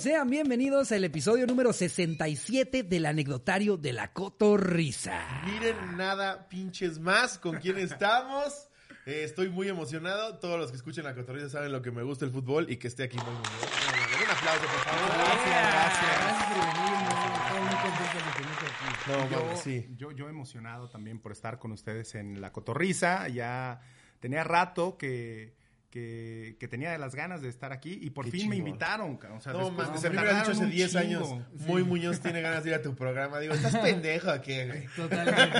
amigos, sean bienvenidos al episodio número 67 del anecdotario de la Cotorrisa. Miren nada pinches más con quién estamos. Eh, estoy muy emocionado. Todos los que escuchen la Cotorrisa saben lo que me gusta el fútbol y que esté aquí muy muy bien. Un aplauso, por favor. Gracias, gracias por venir. Estoy muy contento de tenerte aquí. No, yo, mames, sí. yo, yo emocionado también por estar con ustedes en la cotorriza. Ya tenía rato que, que, que tenía las ganas de estar aquí y por Qué fin me invitaron. O sea, No, después mames, se me hubieras dicho hace un 10 chingo. años. Sí. Muy Muñoz tiene ganas de ir a tu programa. Digo, estás pendejo aquí, güey. Totalmente.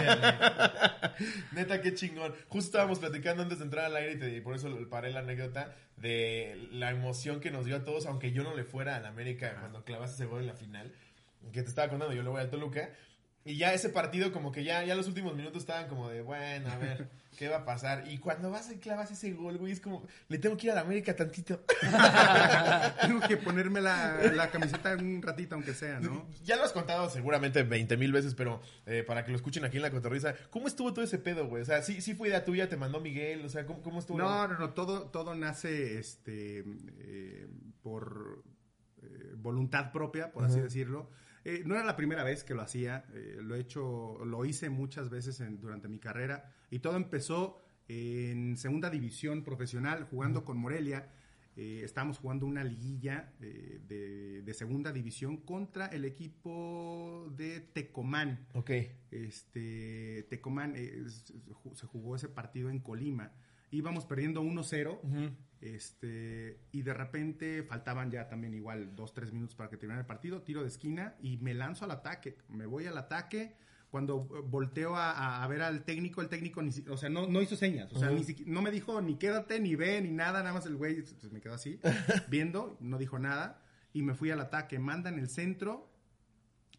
Neta, qué chingón. Justo estábamos platicando antes de entrar al aire y, te- y por eso paré la anécdota de la emoción que nos dio a todos, aunque yo no le fuera al América cuando clavaste ese gol en la final. Que te estaba contando, yo le voy al Toluca. Y ya ese partido, como que ya, ya los últimos minutos estaban como de, bueno, a ver, ¿qué va a pasar? Y cuando vas y clavas ese gol, güey, es como, le tengo que ir a la América tantito. Tengo que ponerme la, la camiseta un ratito, aunque sea, ¿no? Ya lo has contado seguramente 20 mil veces, pero eh, para que lo escuchen aquí en la cotorriza, ¿cómo estuvo todo ese pedo, güey? O sea, sí, sí fue idea tuya, te mandó Miguel, o sea, ¿cómo, cómo estuvo? No, no, no, todo, todo nace este, eh, por eh, voluntad propia, por así decirlo. Eh, no era la primera vez que lo hacía, eh, lo he hecho, lo hice muchas veces en- durante mi carrera y todo empezó en segunda división profesional jugando con Morelia. Eh, estábamos jugando una liguilla eh, de, de segunda división contra el equipo de Tecomán. Ok. Este, Tecomán, eh, se jugó ese partido en Colima. Íbamos perdiendo 1-0. Ujú. Este, y de repente faltaban ya también igual dos, tres minutos para que terminara el partido, tiro de esquina y me lanzo al ataque, me voy al ataque, cuando eh, volteo a, ver al técnico, el técnico ni o sea, no, no hizo señas, o sea, ni no me dijo ni quédate, ni ve, ni nada, nada más el güey me quedó así, viendo, no dijo nada, y me fui al ataque, mandan el centro,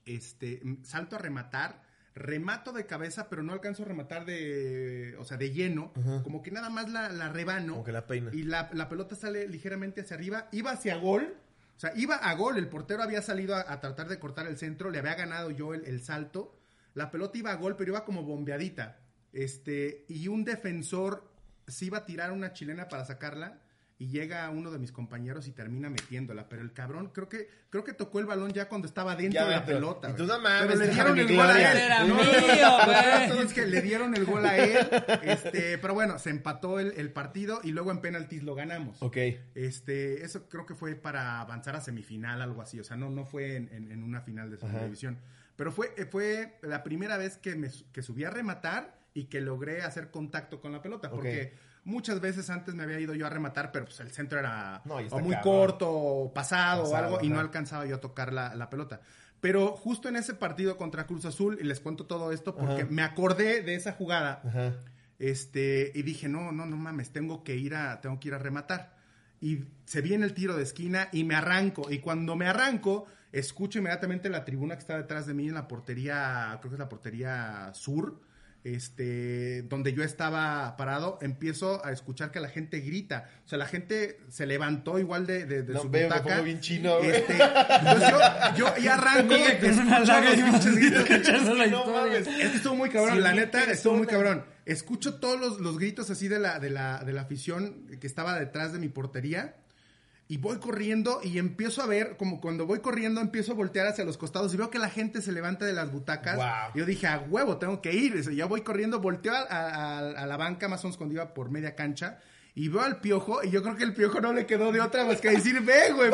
este, salto a rematar, remato de cabeza, pero no alcanzo a rematar de, o sea, de lleno, Ajá. como que nada más la, la rebano. Como que la peina. Y la, la pelota sale ligeramente hacia arriba, iba hacia gol, o sea, iba a gol, el portero había salido a, a tratar de cortar el centro, le había ganado yo el, el salto, la pelota iba a gol, pero iba como bombeadita, este, y un defensor se iba a tirar una chilena para sacarla, y llega uno de mis compañeros y termina metiéndola, pero el cabrón creo que creo que tocó el balón ya cuando estaba dentro Ya de la pelota. Y tú, no mames, pero le dieron el gol a él. Era No, no, es que le dieron el gol a él, este, pero bueno, se empató el, el partido y luego en penaltis lo ganamos. Ok. Este, eso creo que fue para avanzar a semifinal, algo así. O sea, no, no fue en, en- en una final de segunda división. Pero fue, eh, fue la primera vez que, me, su- que subí a rematar y que logré hacer contacto con la pelota. Porque muchas veces antes me había ido yo a rematar, pero pues el centro era No, o muy cabrón. corto, o pasado, o algo, y no alcanzaba yo a tocar la, la pelota. Pero justo en ese partido contra Cruz Azul, y les cuento todo esto porque Ajá. me acordé de esa jugada. Ajá. Este, y dije, no, no, no mames, tengo que ir a, tengo que ir a rematar. Y se viene el tiro de esquina y me arranco. Y cuando me arranco, escucho inmediatamente la tribuna que está detrás de mí en la portería, creo que es la portería sur, este, donde yo estaba parado, empiezo a escuchar que la gente grita. O sea, la gente se levantó igual de, de, de No, su veo, me butaca. pongo bien chino. Este, entonces yo, yo ya arranco, con una lágrima, No mames. Es que estuvo muy cabrón, la neta, estuvo muy cabrón. Escucho todos los, los gritos así de la, de, la, de la afición que estaba detrás de mi portería. Y voy corriendo y empiezo a ver, como cuando voy corriendo, empiezo a voltear hacia los costados y veo que la gente se levanta de las butacas. Wow. Yo dije, a huevo, tengo que ir. Yo voy corriendo, volteo a, a- a la banca más o menos iba por media cancha. Y veo al piojo, y yo creo que el piojo no le quedó de otra más que decir, ve, güey,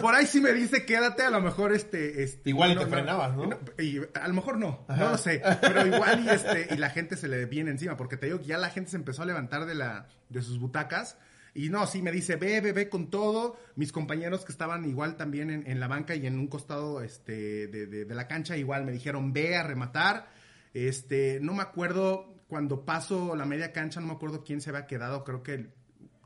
por ahí sí me dice, quédate, a lo mejor este, este Igual y te frenabas, ¿no? y a lo mejor no, no lo sé, pero igual y este y la gente se le viene encima porque te digo que ya la gente se empezó a levantar de la de sus butacas y no, sí me dice, "Ve, ve, ve con todo." Mis compañeros que estaban igual también en, en la banca y en un costado este de, de- de la cancha igual me dijeron, "Ve a rematar." Este, no me acuerdo cuando paso la media cancha, no me acuerdo quién se había quedado, creo que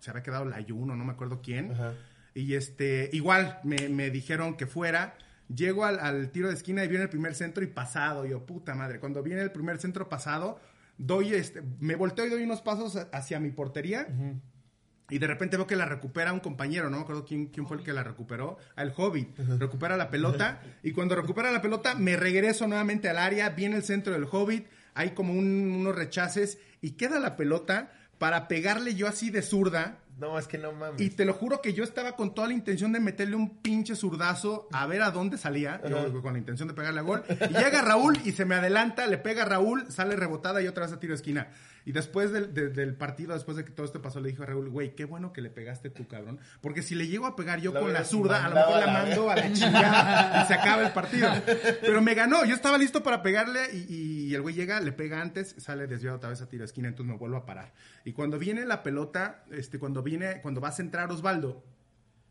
se había quedado la Ayuno, no me acuerdo quién. Ajá. Y este, igual me, me dijeron que fuera. Llego al, al tiro de esquina y viene el primer centro y pasado. Yo, puta madre. Cuando viene el primer centro pasado, doy este, me volteo y doy unos pasos hacia mi portería. Y de repente veo que la recupera un compañero, no me acuerdo quién, quién fue el que la recuperó, al Hobbit. Recupera la pelota y cuando recupera la pelota me regreso nuevamente al área, viene el centro del Hobbit, hay como un- unos rechaces y queda la pelota para pegarle yo así de zurda, No, es que no mames. Y te lo juro que yo estaba con toda la intención de meterle un pinche zurdazo a ver a dónde salía, yo, con la intención de pegarle a gol. Y llega Raúl y se me adelanta, le pega a Raúl, sale rebotada y otra vez a tiro de esquina. Y después del, partido, después de que todo esto pasó, le dijo a Raúl, güey, qué bueno que le pegaste tú, cabrón. Porque si le llego a pegar yo La con la zurda, a lo mejor la mando a la chingada y se acaba el partido. Pero me ganó, yo estaba listo para pegarle y, y el güey llega, le pega antes, sale desviado otra vez a tiro de esquina, entonces me vuelvo a parar. Y cuando viene la pelota, este, cuando viene, cuando va a centrar Osvaldo,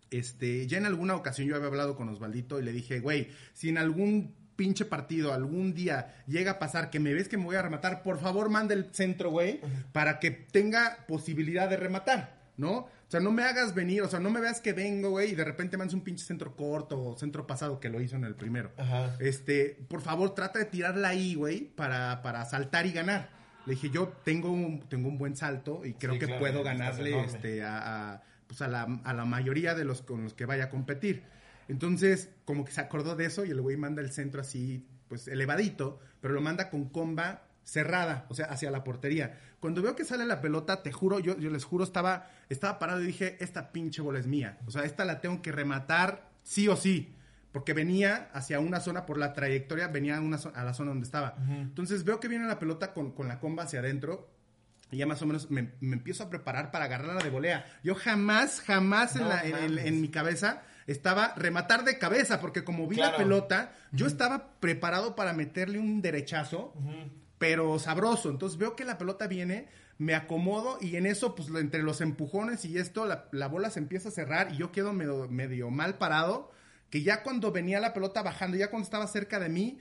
este, ya en alguna ocasión yo había hablado con Osvaldito y le dije, güey, si en algún pinche partido algún día llega a pasar que me ves que me voy a rematar, por favor manda el centro, güey, para que tenga posibilidad de rematar, ¿no? O sea, no me hagas venir, o sea, no me veas que vengo, güey, y de repente mandas un pinche centro corto o centro pasado que lo hizo en el primero. Ajá. Este, por favor, trata de tirarla ahí, güey, para, para saltar y ganar. Le dije, yo tengo un, tengo un buen salto y creo Sí, que claro, puedo ganarle este, a, a, pues a, la, a la mayoría de los con los que vaya a competir. Entonces, como que se acordó de eso y el güey manda el centro así, pues elevadito, pero lo manda con comba cerrada, o sea, hacia la portería. Cuando veo que sale la pelota, te juro, yo, yo les juro, estaba, estaba parado y dije, esta pinche bola es mía. O sea, esta la tengo que rematar sí o sí. Porque venía hacia una zona, por la trayectoria, venía a, una zo- a la zona donde estaba. Entonces veo que viene la pelota con, con la comba hacia adentro. Y ya más o menos me, me empiezo a preparar para agarrarla de volea. Yo jamás, jamás en, la- en- en- mames. en mi cabeza estaba rematar de cabeza, porque como vi la pelota, yo estaba preparado para meterle un derechazo, pero sabroso. Entonces veo que la pelota viene, me acomodo y en eso, pues entre los empujones y esto, la, la bola se empieza a cerrar y yo quedo medio, medio mal parado, que ya cuando venía la pelota bajando, ya cuando estaba cerca de mí,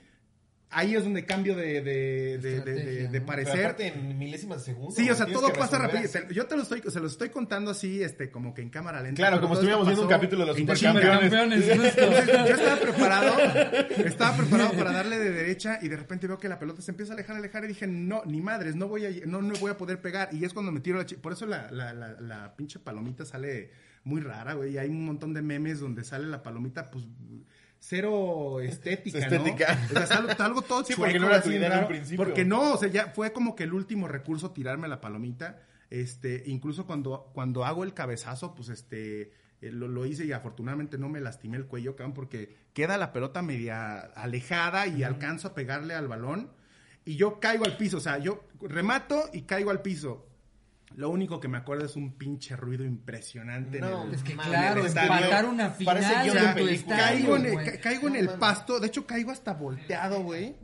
ahí es donde cambio de, de, de- de- de- Estrategia, de ¿no? Pero parecer. aparte en milésimas de segundo. Sí, o sea, todo pasa rápido. Yo te lo estoy, se lo estoy contando así, este, como que en cámara lenta. Claro, pero como estuviéramos viendo un capítulo de los supercampeones. Entonces, yo estaba preparado, estaba preparado para darle de derecha y de repente veo que la pelota se empieza a alejar, alejar y dije, no, ni madres, no voy a, no, no voy a poder pegar. Y es cuando me tiro la chi- Por eso la, la, la, la pinche palomita sale muy rara, güey. Y hay un montón de memes donde sale la palomita, pues, cero estética, Estética. ¿no? O sea, algo todo Sí, porque no era tu idea en principio. Porque no, o sea, ya fue como que el último recurso tirarme la palomita. Este, incluso cuando, cuando hago el cabezazo, pues este, eh, lo, lo hice y afortunadamente no me lastimé el cuello, cabrón, porque queda la pelota media alejada y alcanzo a pegarle al balón y yo caigo al piso, o sea, yo remato y caigo al piso. Lo único que me acuerdo es un pinche ruido impresionante. en No, el- Es que claro, empatar una Parece final en tu estadio, caigo en, el, güey. ca- caigo en No el mames. pasto, de hecho caigo hasta volteado, güey,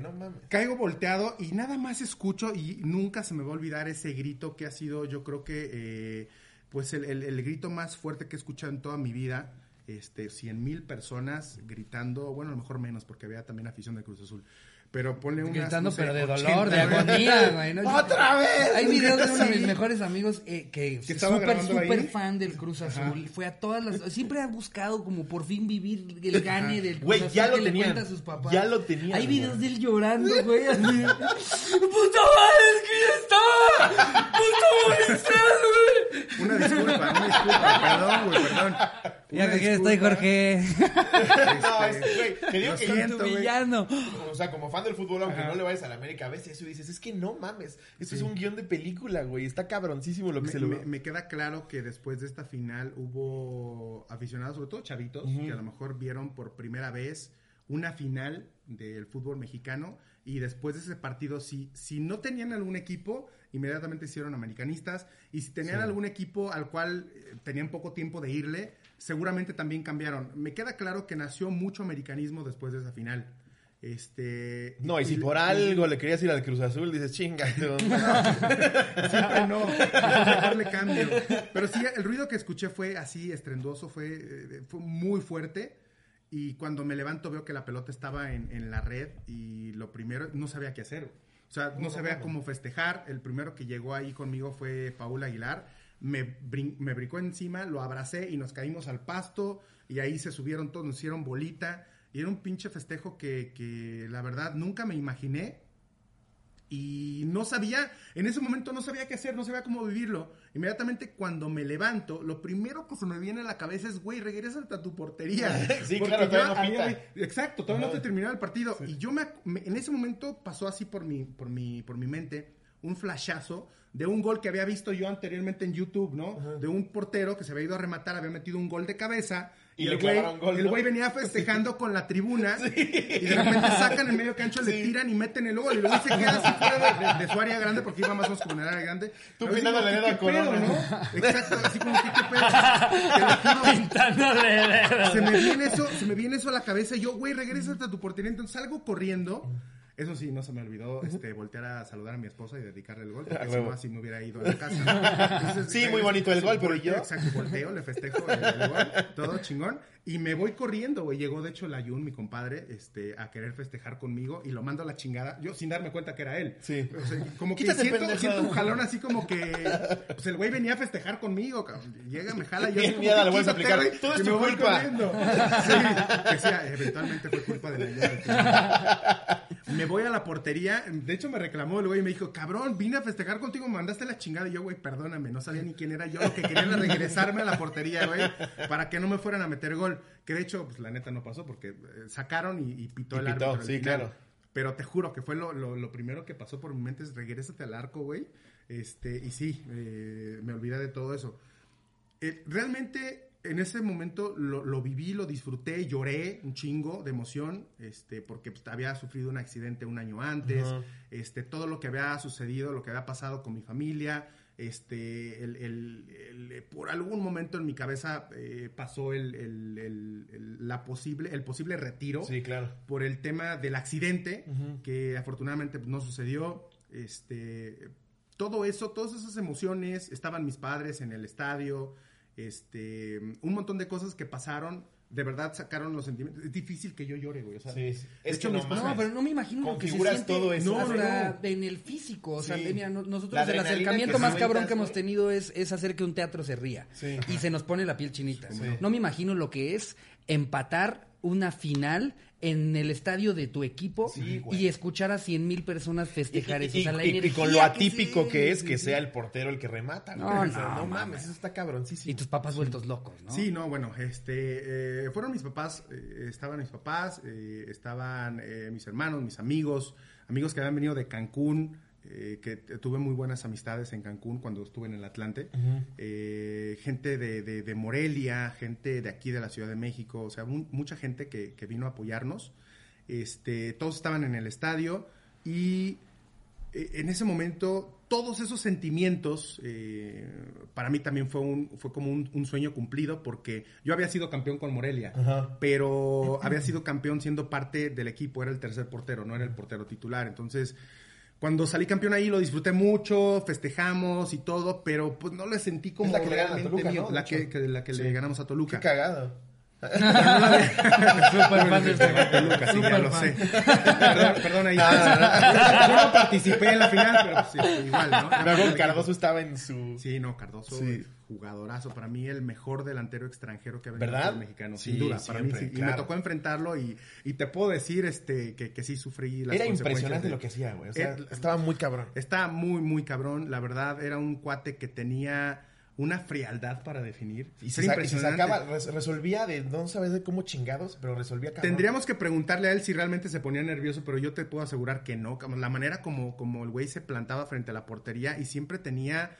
no mames. Caigo volteado y nada más escucho y nunca se me va a olvidar ese grito que ha sido, yo creo que, eh, pues el, el- el grito más fuerte que he escuchado en toda mi vida. Este, cien mil personas gritando, bueno, a lo mejor menos porque había también afición de Cruz Azul. Pero ponle unas, Gritando, no sé, pero de 80, dolor, de agonía, güey. ¿no? ¡Otra vez! Hay videos de uno de mis mejores amigos eh, que es estaba súper, súper fan del Cruz Azul. Fue a todas las... Siempre ha buscado como por fin vivir el gane del Cruz Güey, Azul ya lo que le tenían. cuenta a sus papás. Ya lo tenían, Hay videos de él llorando, güey. ¡Puta madre, es que ya estaba! ¡Puta Moisés, güey! Una disculpa, una disculpa, perdón, güey, perdón. Ya que aquí estoy. Jorge. No, Este, es, güey, te digo lo que siento, Tu villano. O sea, como fan del fútbol, aunque Ajá. no le vayas a la América, ves eso y dices, es que no mames, esto es un guion de película, güey, está cabroncísimo lo que Me, se lo me- me queda claro que después de esta final hubo aficionados, sobre todo chavitos, que a lo mejor vieron por primera vez una final del fútbol mexicano y después de ese partido, si, si no tenían algún equipo, inmediatamente hicieron americanistas y si tenían Sí. algún equipo al cual eh, tenían poco tiempo de irle, seguramente también cambiaron. Me queda claro que nació mucho americanismo después de esa final. Este, No, y si por y- algo le querías ir al Cruz Azul, dices, chinga. Siempre no, mejor le cambio. Pero sí, el ruido que escuché fue así, estrendoso, fue, eh, fue muy fuerte. Y cuando me levanto veo que la pelota estaba en, en la red y lo primero, no sabía qué hacer. O sea, no sabía cómo festejar. El primero que llegó ahí conmigo fue Paul Aguilar. Me, brin- me brincó encima, lo abracé y nos caímos al pasto. Y ahí se subieron todos, nos hicieron bolita. Y era un pinche festejo que, que la verdad nunca me imaginé y no sabía, en ese momento no sabía qué hacer, no sabía cómo vivirlo. Inmediatamente cuando me levanto, lo primero que se me viene a la cabeza es, güey, regresa a tu portería. Sí, Porque claro, todavía yo no había- exacto, todavía no te terminaba el partido. Y yo me, me- en ese momento pasó así por mi, por mi, por mi mente, un flashazo de un gol que había visto yo anteriormente en YouTube, ¿no? De un portero que se había ido a rematar, había metido un gol de cabeza. Y Y, el güey, gol, el ¿no? güey venía festejando con la tribuna y de repente sacan el medio cancho, le tiran y meten el gol y luego se queda así fuera de, de- de su área grande porque iba más o menos como en el área grande. Tú pintándole dedo a ¿qué pedo, Corona. ¿no? Exacto, así como que qué pedo. Pintándole dedos. se me viene eso, se me viene eso a la cabeza y yo, güey, regresa a tu portería. Entonces salgo corriendo. Eso sí, no se me olvidó este, voltear a saludar a mi esposa y dedicarle el gol. Porque Ah, si no, así me hubiera ido a la casa. Entonces, Sí, muy bonito el gol, pero ¿y yo? Exacto, volteo, le festejo el, el gol, todo chingón. Y me voy corriendo, güey. Llegó, de hecho, la Yun, mi compadre, este, a querer festejar conmigo y lo mando a la chingada. Yo sin darme cuenta que era él. Sí. O sea, como que Quítate, siento, siento un jalón así como que... Pues el güey venía a festejar conmigo, cabrón. Llega, me jala y yo... Como le vuelves a aplicar. Todo es tu me voy culpa. corriendo. Sí, que sí, eventualmente fue culpa de la Yun. Me voy a la portería. De hecho, me reclamó el güey y me dijo, cabrón, vine a festejar contigo, me mandaste la chingada. Y yo, güey, perdóname, no sabía ni quién era. Yo lo que quería era regresarme a la portería, güey, para que no me fueran a meter gol. Que de hecho, pues la neta no pasó porque eh, sacaron y, y pitó Y el pitó, árbitro. sí, claro. Pero te juro que fue lo, lo- lo primero que pasó por mi mente es regrésate al arco, güey. Este, y sí, eh, me olvidé de todo eso. Eh, realmente en ese momento lo, lo viví, lo disfruté, lloré un chingo de emoción, este, porque pues, había sufrido un accidente un año antes, Ajá. este, todo lo que había sucedido, lo que había pasado con mi familia, este, el, el- el- eh, por algún momento en mi cabeza eh, pasó el, el- el- el- la posible, el posible retiro Sí, claro. por el tema del accidente, que afortunadamente pues, no sucedió. Este, todo eso, todas esas emociones, estaban mis padres en el estadio, este, un montón de cosas que pasaron, de verdad sacaron los sentimientos. Es difícil que yo llore, güey. o sea, Sí, sí. de Es hecho, que no. No, pero no me imagino lo que se siente todo eso. hasta No, en el físico. O sea, Sí. mira, no- nosotros el acercamiento más cabrón que hemos tenido es, es hacer que un teatro se ría. Sí. Y se nos pone la piel chinita. Sí. No me imagino lo que es empatar una final en el estadio de tu equipo Sí, y escuchar a cien mil personas festejar y- eso. y- O sea, la y- con lo atípico que es sí, que sea el portero el que remata. No, O sea, no, mames, eso está cabroncísimo. Y tus papás vueltos locos, ¿no? Sí, no, bueno, este, eh, fueron mis papás, eh, estaban mis papás, eh, estaban eh, mis hermanos, mis amigos, amigos que habían venido de Cancún, eh, que tuve muy buenas amistades en Cancún cuando estuve en el Atlante, eh, gente de, de- de Morelia, gente de aquí de la Ciudad de México, o sea, mu- mucha gente que, que vino a apoyarnos, este, todos estaban en el estadio y eh, en ese momento todos esos sentimientos eh, para mí también fue un fue como un, un sueño cumplido porque yo había sido campeón con Morelia Ajá. pero había sido campeón siendo parte del equipo era el tercer portero no era el portero titular. Entonces cuando salí campeón ahí lo disfruté mucho festejamos y todo pero pues no le sentí como la que le ganan a realmente Toluca, mío, la que, la que Sí. le ganamos a Toluca Qué cagado. Súper fan de este Toluca, sí, ya Súper lo sé. Perdón, perdón ahí. Yo no participé en la final, pero pues, sí, igual, ¿no? Que Cardoso estaba en su... Sí, no, Cardoso, Sí. jugadorazo. Para mí, el mejor delantero extranjero que ha venido al mexicano. Sí, sin duda, para mí sí. Y me tocó enfrentarlo y, y te puedo decir este, que, que sí sufrí las Era impresionante de- lo que hacía, güey. O sea, Eh, estaba muy cabrón. Está muy, muy cabrón. La verdad, era un cuate que tenía una frialdad para definir. Y se, sa- se impresionante. sacaba, res- resolvía de no sabes de cómo chingados, pero resolvía cabrón. Tendríamos que preguntarle a él si realmente se ponía nervioso, pero yo te puedo asegurar que no. La manera como, como el güey se plantaba frente a la portería y siempre tenía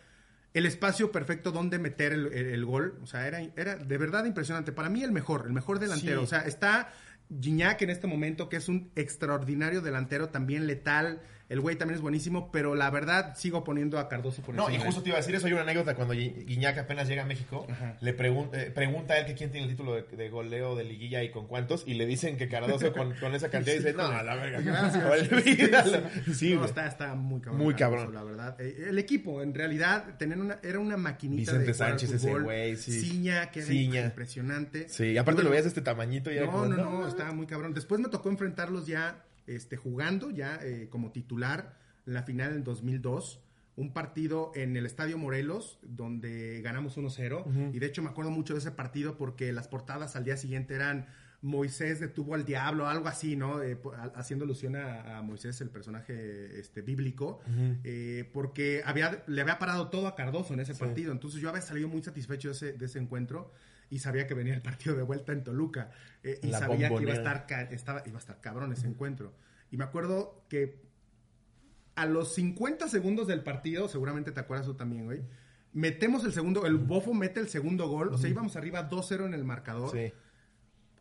el espacio perfecto donde meter el, el- el gol. O sea, era, era de verdad impresionante. Para mí el mejor, el mejor delantero. Sí. O sea, está Gignac en este momento, que es un extraordinario delantero, también letal. El güey también es buenísimo, pero la verdad sigo poniendo a Cardoso por No, y justo te iba a decir eso. Hay una anécdota cuando Gui- Guiñac apenas llega a México. Ajá. Le pregun- eh, pregunta a él que quién tiene el título de, de goleo de liguilla y con cuántos. Y le dicen que Cardoso con, con esa cantidad dice: No, a la verga. Gracias. Sí, No, está, está muy cabrón. Muy Cardoso, cabrón. La verdad. Eh, El equipo, en realidad, tener una, era una maquinita Vicente de Sánchez, ese güey, sí. Ciña, que era Ciña. impresionante. Sí, aparte Bueno, lo veías de este tamañito y era No, como, no, no, estaba muy cabrón. Después me tocó enfrentarlos ya este, jugando, ya eh, como titular, en la final del 2002. Un partido en el Estadio Morelos, donde ganamos 1-0. Y de hecho me acuerdo mucho de ese partido porque las portadas al día siguiente eran Moisés detuvo al diablo, algo así, ¿no? Eh, haciendo alusión a, a Moisés, el personaje este, bíblico, eh, porque había, le había parado todo a Cardoso en ese partido. Entonces yo había salido muy satisfecho de ese, de ese encuentro y sabía que venía el partido de vuelta en Toluca. eh, y La sabía que iba a, estar, estaba, iba a estar cabrón ese encuentro. Y me acuerdo que A los 50 segundos del partido, seguramente te acuerdas tú también, güey. Metemos el segundo, el Bofo mete el segundo gol, o sea, íbamos arriba 2-0 en el marcador. Sí.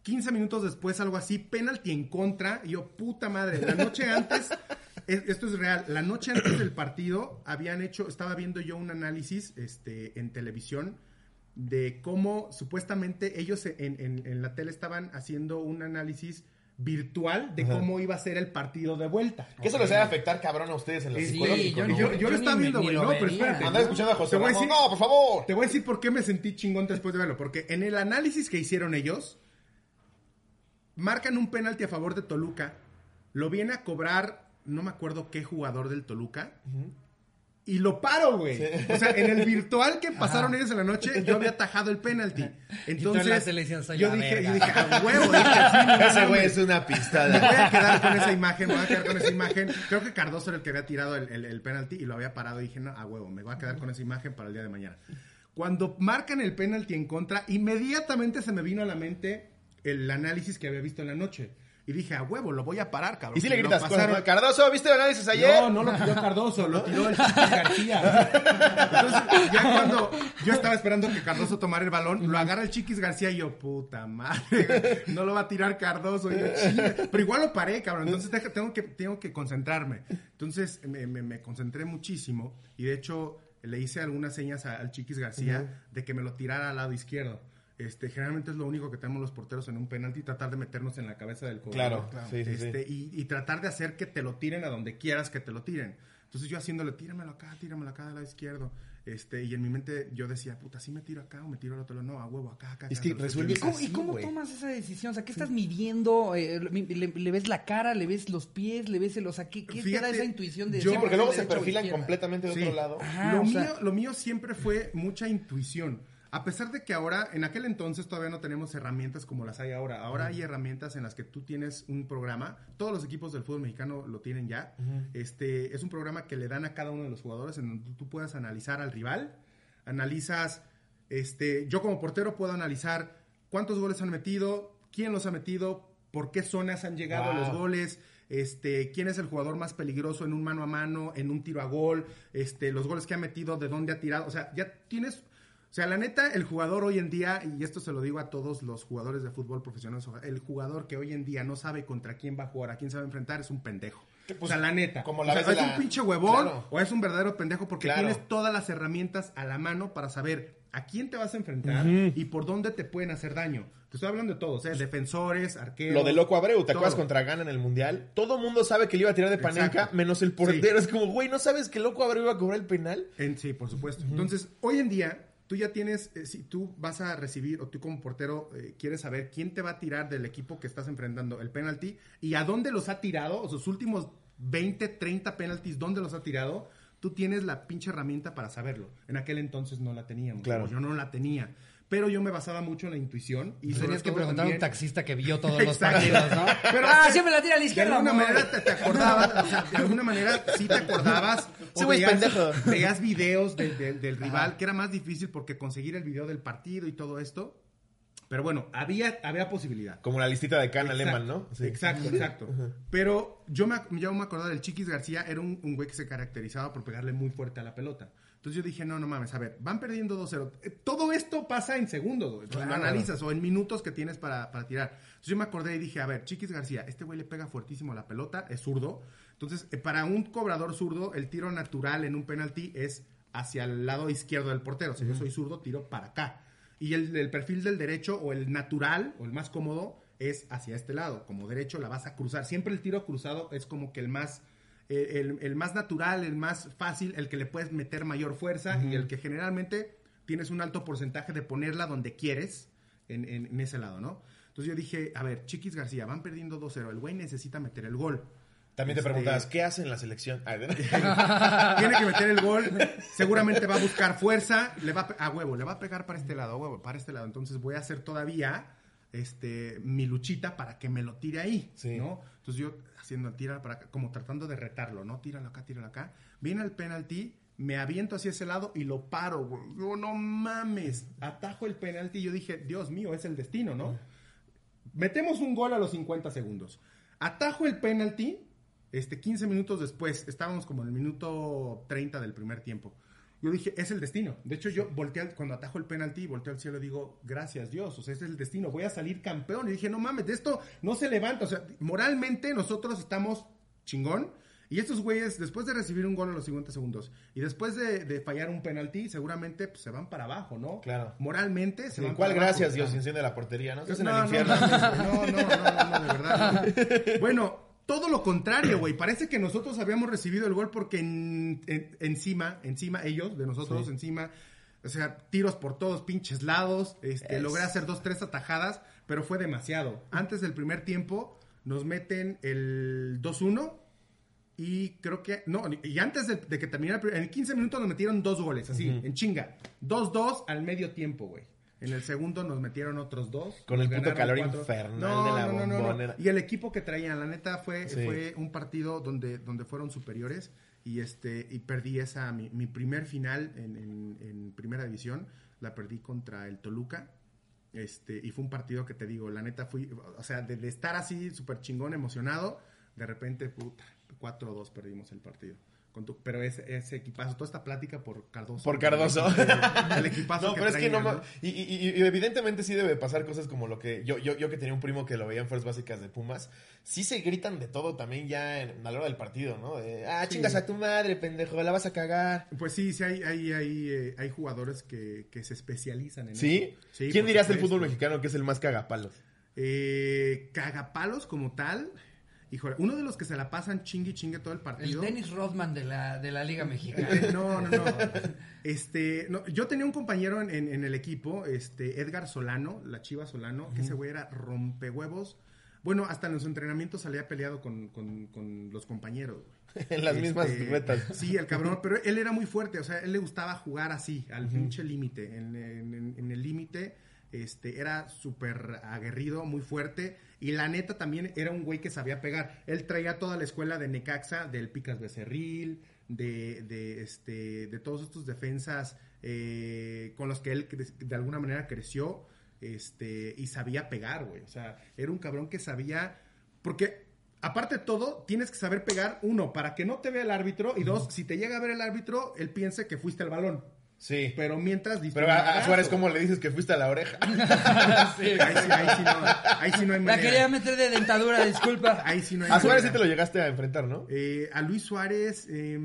15 minutos después, algo así, penalti en contra. Y yo, puta madre, la noche antes, es- esto es real, la noche antes del partido habían hecho, estaba viendo yo un análisis este, en televisión de cómo supuestamente ellos en, en- en la tele estaban haciendo un análisis virtual de Ajá. cómo iba a ser el partido de vuelta. Que eso les debe afectar cabrón a ustedes en lo Sí, psicológico, yo- ¿no? yo, lo estaba viendo, güey. No, pero espérate. Andaba escuchando a José Te voy a Ramón. decir- No, por favor. Te voy a decir por qué me sentí chingón después de verlo. Porque en el análisis que hicieron ellos, marcan un penalti a favor de Toluca. Lo viene a cobrar, no me acuerdo qué jugador del Toluca. Y lo paro, güey. O sea, en el virtual que pasaron ellos en la noche, yo había atajado el penalti. Entonces, la selección soy yo la dije, yo dije, a huevo, dije, Ese güey es una Me pistola. voy a quedar con esa imagen, me voy a quedar con esa imagen. Creo que Cardoso era el que había tirado el, el, el penalti y lo había parado y dije, no, a huevo, me voy a quedar con esa imagen para el día de mañana. Cuando marcan el penalti en contra, inmediatamente se me vino a la mente el análisis que había visto en la noche. Y dije, a huevo, lo voy a parar, cabrón. Y si le gritas, pasaron- Cardoso, ¿viste el análisis ayer? no, no lo tiró Cardoso, lo tiró el García. Entonces, ya cuando yo estaba esperando que Cardoso tomara el balón, lo agarra el Chiquis García y yo, puta madre, no lo va a tirar Cardoso. y yo, "Chinga". Pero igual lo paré, cabrón. Entonces tengo que, tengo que concentrarme. Entonces me, me- me concentré muchísimo y de hecho le hice algunas señas a- al Chiquis García de que me lo tirara al lado izquierdo. Este, generalmente es lo único que tenemos los porteros en un penalti, tratar de meternos en la cabeza del jugador. Claro, sí, sí, sí. Este, y, y tratar de hacer que te lo tiren a donde quieras que te lo tiren. Entonces yo haciéndole, tíramelo acá, tíramelo acá del lado izquierdo. Este, y en mi mente yo decía, puta, ¿sí me tiro acá o me tiro al otro lado? No, a huevo, acá, acá. Es acá. que Entonces, resuelve- yo- ¿Cómo- ¿Y cómo güey. tomas esa decisión? O sea, ¿qué estás midiendo? Eh, le, le ves la cara? ¿Le ves los pies? ¿Le ves el... O sea, ¿qué, qué te da esa intuición de... yo- Sí, porque luego se perfilan completamente de Sí. otro lado. Ajá, lo, mío, sea- lo mío siempre fue mucha intuición. A pesar de que ahora, en aquel entonces todavía no tenemos herramientas como las hay ahora. Ahora hay herramientas en las que tú tienes un programa. Todos los equipos del fútbol mexicano lo tienen ya. Este es un programa que le dan a cada uno de los jugadores en donde tú puedas analizar al rival. Analizas, este, yo como portero puedo analizar cuántos goles han metido, quién los ha metido, por qué zonas han llegado Wow. los goles, este, quién es el jugador más peligroso en un mano a mano, en un tiro a gol, este, los goles que ha metido, de dónde ha tirado, o sea, ya tienes, o sea, la neta, el jugador hoy en día, y esto se lo digo a todos los jugadores de fútbol profesional, el jugador que hoy en día no sabe contra quién va a jugar, a quién se va a enfrentar, es un pendejo. pues, o sea, la neta. como O la sea, vez de es la- un pinche huevón Claro. o es un verdadero pendejo porque Claro. tienes todas las herramientas a la mano para saber a quién te vas a enfrentar y por dónde te pueden hacer daño. Te estoy hablando de todos, ¿eh? Defensores, arqueros. Lo de Loco Abreu, ¿te todo. acuerdas contra Ghana en el Mundial? Todo mundo sabe que le iba a tirar de panenca, Exacto. menos el portero. Es como, güey, ¿no sabes que Loco Abreu iba a cobrar el penal? En, sí, por supuesto. Entonces, hoy en día, tú ya tienes, eh, si tú vas a recibir, o tú como portero eh, quieres saber quién te va a tirar del equipo que estás enfrentando el penalti y a dónde los ha tirado, o sus últimos 20, 30 penaltis, dónde los ha tirado, tú tienes la pinche herramienta para saberlo. En aquel entonces no la teníamos. Claro. yo no la tenía. Pero yo me basaba mucho en la intuición. Y Tenías que preguntar a un taxista que vio todos los partidos, ¿no? Pero- ah, siempre la tira a la De izquierda. alguna amor. manera te, te acordabas, o sea, de alguna manera sí te acordabas. O veías, pendejo. veías videos de- de- del rival, que era más difícil porque conseguir el video del partido y todo esto. Pero bueno, había, había posibilidad. Como la listita de Can Aleman, ¿no? Sí. Exacto, exacto. Pero yo me, yo me acordaba del Chiquis García, era un, un güey que se caracterizaba por pegarle muy fuerte a la pelota. Entonces yo dije, no, no mames, a ver, van perdiendo 2-0. Eh, Todo esto pasa en segundos, güey. Lo analizas o en minutos que tienes para, para tirar. Entonces yo me acordé y dije, a ver, Chiquis García, este güey le pega fuertísimo la pelota, es zurdo. Entonces, eh, para un cobrador zurdo, el tiro natural en un penalti es hacia el lado izquierdo del portero. Si yo soy zurdo, tiro para acá. Y el, el perfil del derecho o el natural o el más cómodo es hacia este lado. Como derecho la vas a cruzar. Siempre el tiro cruzado es como que el más, el, el más natural, el más fácil, el que le puedes meter mayor fuerza y el que generalmente tienes un alto porcentaje de ponerla donde quieres en, en- en ese lado, ¿no? Entonces yo dije, a ver, Chiquis García, van perdiendo 2-0. El güey necesita meter el gol. También te Este- preguntabas, ¿qué hace en la selección? Tiene que meter el gol, seguramente va a buscar fuerza, le va a, a huevo, le va a pegar para este lado, a huevo, para este lado. Entonces voy a hacer todavía este mi luchita para que me lo tire ahí, Sí. ¿no? Entonces yo haciendo tira para acá, como tratando de retarlo, ¿no? Tíralo acá, tíralo acá. Viene el penalti, me aviento hacia ese lado y lo paro, güey. Yo, no mames, atajo el penalti yo dije, Dios mío, es el destino, ¿no? Metemos un gol a los 50 segundos. Atajo el penalti Este, 15 minutos después, estábamos como en el minuto 30 del primer tiempo. Yo dije, es el destino. De hecho, yo volteé, al- cuando atajo el penalti, volteo al cielo y digo, gracias Dios, o sea, ese es el destino, voy a salir campeón. Y dije, no mames, de esto no se levanta. O sea, moralmente nosotros estamos chingón. Y estos güeyes, después de recibir un gol en los 50 segundos y después de, de fallar un penalti, seguramente pues, se van para abajo, ¿no? Claro. Moralmente se Sí, van ¿Cuál para gracias abajo. Dios enciende la portería, no? Estás en No, el no, infierno. No, no, no, no, no, de verdad. no. Bueno, todo lo contrario, güey. Parece que nosotros habíamos recibido el gol porque en- en- encima, encima, ellos, de nosotros, Sí. encima, o sea, tiros por todos pinches lados. Este, Es- logré hacer dos, tres atajadas, pero fue demasiado. Antes del primer tiempo, nos meten el 2-1. Y creo que, no, y antes de, de que terminara, el pri- en 15 minutos nos metieron dos goles, así, en chinga. 2-2 al medio tiempo, güey. En el segundo nos metieron otros dos. Con el puto calor infernal de la bombonera. Y el equipo que traían, la neta, fue, Sí. fue un partido donde, donde fueron superiores. Y este y perdí esa, mi, mi primer final en, en- en primera división, la perdí contra el Toluca. Este, y fue un partido que te digo, la neta fui, o sea, de, de estar así súper chingón, emocionado, de repente, puta, 4-2 perdimos el partido. Con tu- pero ese, ese equipazo, toda esta plática por Cardoso. Por Cardoso. El equipazo No, que pero es que no, ma- y, y- y evidentemente sí debe pasar cosas como lo que yo, yo, yo que tenía un primo que lo veía en fuerzas básicas de Pumas, sí se gritan de todo también ya en- a la hora del partido, ¿no? De, ah, Sí. chingas a tu madre, pendejo, la vas a cagar. Pues sí, sí hay, hay, hay, eh, hay jugadores que, que se especializan en ¿Sí? eso. Sí, ¿Quién dirías del fútbol mexicano que es el más cagapalos? Eh, cagapalos como tal. Híjole, uno de los que se la pasan chingue y chingue todo el El partido. Dennis Rodman de la, de la Liga Mexicana. Eh, No, no, no. Este, no, yo tenía un compañero en, en- en el equipo, este, Edgar Solano, la Chiva Solano, que ese güey era rompehuevos. Bueno, hasta en los entrenamientos salía peleado con, con- con los compañeros. güey. En las mismas Este, retas. Sí, el cabrón, pero él era muy fuerte, o sea, él le gustaba jugar así, al pinche límite, en- en el límite, este, era súper aguerrido, muy fuerte, y la neta también era un güey que sabía pegar. Él traía toda la escuela de Necaxa, del Picas Becerril, de, de, este, de todos estos defensas eh, con los que él de alguna manera creció, este, y sabía pegar, güey, o sea, era un cabrón que sabía, porque aparte de todo, tienes que saber pegar, uno, para que no te vea el árbitro, y dos, si te llega a ver el árbitro, él piense que fuiste el balón. Sí. Pero mientras Pero a. Suárez, ¿cómo le dices que fuiste a la oreja? Ahí sí, ahí sí no, ahí sí no hay La manera. quería meter de dentadura, disculpa. Ahí sí no hay A Suárez sí te lo llegaste a enfrentar, ¿no? Eh, a Luis Suárez, eh,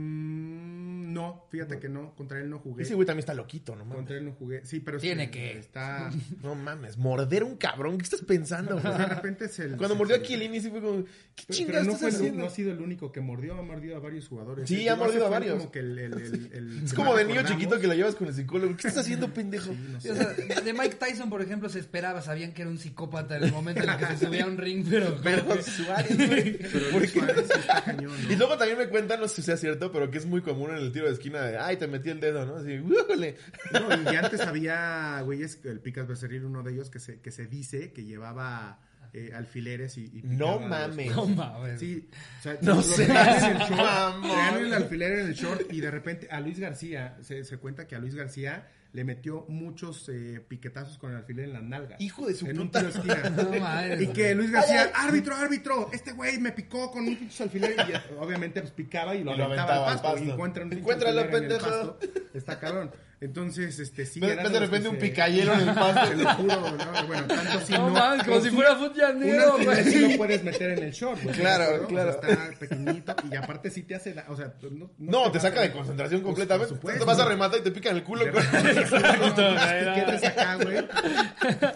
no, fíjate que no, contra él no jugué. Ese güey también está loquito, ¿no? mames? Contra él no jugué. Sí, pero Tiene sí, que. Está. No mames, morder un cabrón, ¿qué estás pensando? pues, güey? de repente se. Cuando se- mordió a se- Chiellini sí fue como, ¿qué Pero- chingados no, estás fue el- haciendo? no ha sido el único que mordió, ha mordido a varios jugadores. Sí, ha mordido a varios. Como que el, el- el- el- Es como de niño chiquito que lo llevas con el psicólogo. ¿Qué estás haciendo, pendejo? Sí, no sé. o sea, de Mike Tyson, por ejemplo, se esperaba, sabían que era un psicópata en el momento en el que se subía a un ring, pero... Pero Suárez, güey. Pero. Suárez sí está cañón, ¿no? Y luego también me cuentan, no sé si sea cierto, pero que es muy común en el tiro de esquina de, ay, te metí el dedo, ¿no? Así, ¡újole! No, y antes había güeyes, el Picas Becerril, uno de ellos, que se, que se dice que llevaba eh, alfileres y, y No mames. No mames. Sí, o sea, No sé. traían en el short, Mamón. traían el alfiler en el short y de repente a Luis García, se, se cuenta que a Luis García le metió muchos eh, piquetazos con el alfiler en las nalgas. Hijo de su en un tiro de esquina. No mames. Y que Luis García, árbitro, árbitro, este güey me picó con un pinche alfiler y obviamente pues picaba y lo, Y aventaba, aventaba al al pasto. pasto. Y encuentra un pinche Encuéntralo, alfiler en el pendejo. pasto. Está cabrón. Entonces, este sí. Repente, de repente un se- picayelo en el pasto. Te lo juro, ¿no? Bueno, tanto así No no. mames, como si fuera fut llanero, güey. sí lo puedes meter en el short. güey, Claro, ¿de acuerdo? claro. O sea, está pequeñito y aparte sí te hace, da- o sea, no, No, te a saca de concentración Pues, completamente. por supuesto. te vas a rematar y te pican el culo. ¿Qué te saca, güey?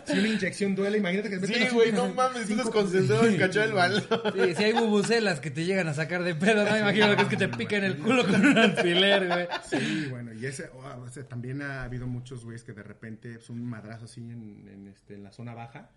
Si una inyección duele, imagínate que te Sí, güey, no mames, cinco- desconcentrado en cachar el balón. Sí, si hay bubucelas que te llegan a sacar de pedo, no imagino lo que es que te piquen el culo con un alfiler, güey. Sí, bueno, y ese, oh, también ha habido muchos güeyes que de repente es un madrazo así en, en, este, en la zona baja,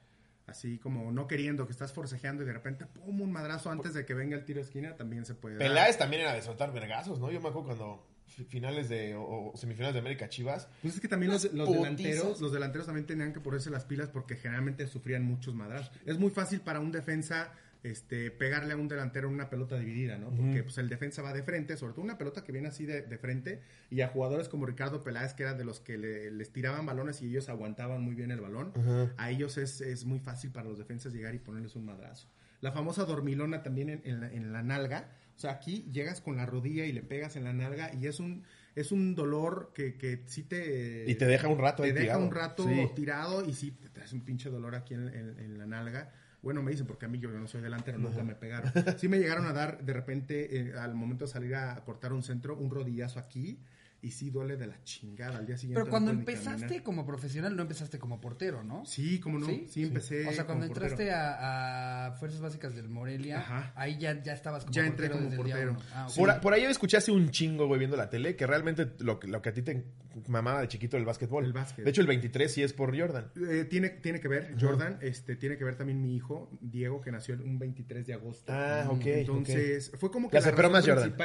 así como no queriendo, que estás forcejeando y de repente, pum, un madrazo antes de que venga el tiro de esquina, también se puede dar. Peláez también era de soltar vergazos, ¿no? Yo me acuerdo cuando fi- finales de o, o semifinales de América Chivas. Pues es que también los, los delanteros, los delanteros también tenían que ponerse las pilas porque generalmente sufrían muchos madrazos. Es muy fácil para un defensa este, pegarle a un delantero una pelota dividida, ¿no? Porque pues, el defensa va de frente, sobre todo una pelota que viene así de, de frente, y a jugadores como Ricardo Peláez, que eran de los que le- les tiraban balones y ellos aguantaban muy bien el balón, a ellos es, es muy fácil para los defensas llegar y ponerles un madrazo. la famosa dormilona también en, en la, en la nalga. O sea, aquí llegas con la rodilla y le pegas en la nalga y es un es un dolor que, que sí te... Y te deja un rato Te ahí deja tirado. un rato Sí. tirado y sí te traes un pinche dolor aquí en, en- en la nalga. Bueno, me dicen, porque a mí yo no soy delantero, nunca me pegaron. Sí me llegaron a dar, de repente, eh, al momento de salir a cortar un centro, un rodillazo aquí. Y sí duele de la chingada al día siguiente. Pero cuando empezaste caminar. como profesional, no empezaste como portero, ¿no? Sí, como no. Sí, empecé. O sea, cuando como entraste a, a Fuerzas Básicas del Morelia, Ajá. ahí ya, ya estabas como Ya entré portero como desde el día portero. Ah, ok. Por, por ahí escuché hace un chingo, güey, viendo la tele, que realmente lo, que- lo que a ti te mamaba de chiquito el básquetbol. El básquet. De hecho, el 23 sí es por Jordan. Eh, tiene, tiene que ver, Jordan, este, tiene que ver también mi hijo, Diego, que nació el- un 23 de agosto. Ah, ok, Entonces, fue como que La más Jordan.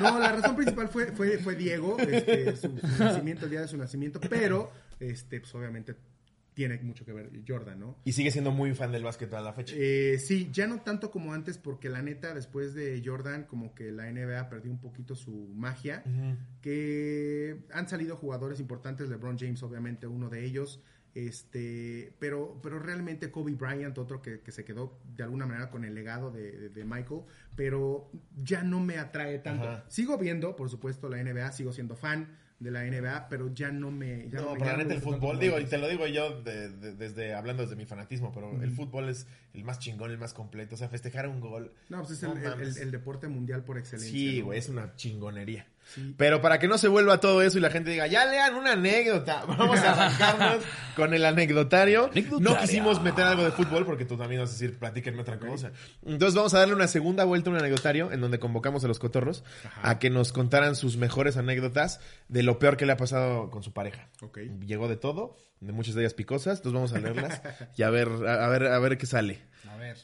No, no, la razón principal fue, fue, fue Diego, este, su, su nacimiento, el día de su nacimiento, pero, este, pues obviamente tiene mucho que ver Jordan, ¿no? Y sigue siendo muy fan del básquet a la fecha. Eh, sí, ya no tanto como antes, porque la neta, después de Jordan, como que la NBA perdió un poquito su magia. Que han salido jugadores importantes, LeBron James, obviamente, uno de ellos. Este, pero, pero realmente Kobe Bryant, otro que, que se quedó de alguna manera con el legado de, de- de Michael, pero ya no me atrae tanto. Ajá. Sigo viendo, por supuesto, la NBA, sigo siendo fan de la NBA, pero ya no me. Ya no, pero no neta me el fútbol, digo, y te lo digo yo de- de- desde hablando desde mi fanatismo, pero el fútbol es el más chingón, el más completo. O sea, festejar un gol. No, pues es No el, deporte mundial por excelencia. Sí, ¿no? güey, es una chingonería. Sí. Pero para que no se vuelva todo eso y la gente diga, ya lean una anécdota, vamos a arrancarnos con el anecdotario. No quisimos meter algo de fútbol porque tú también vas a decir, platíquenme otra cosa. Entonces vamos a darle una segunda vuelta a un anecdotario en donde convocamos a los cotorros a que nos contaran sus mejores anécdotas de lo peor que le ha pasado con su pareja. Llegó de todo, de muchas de ellas picosas, entonces vamos a leerlas y a ver, a, a ver, a ver qué sale. A ver.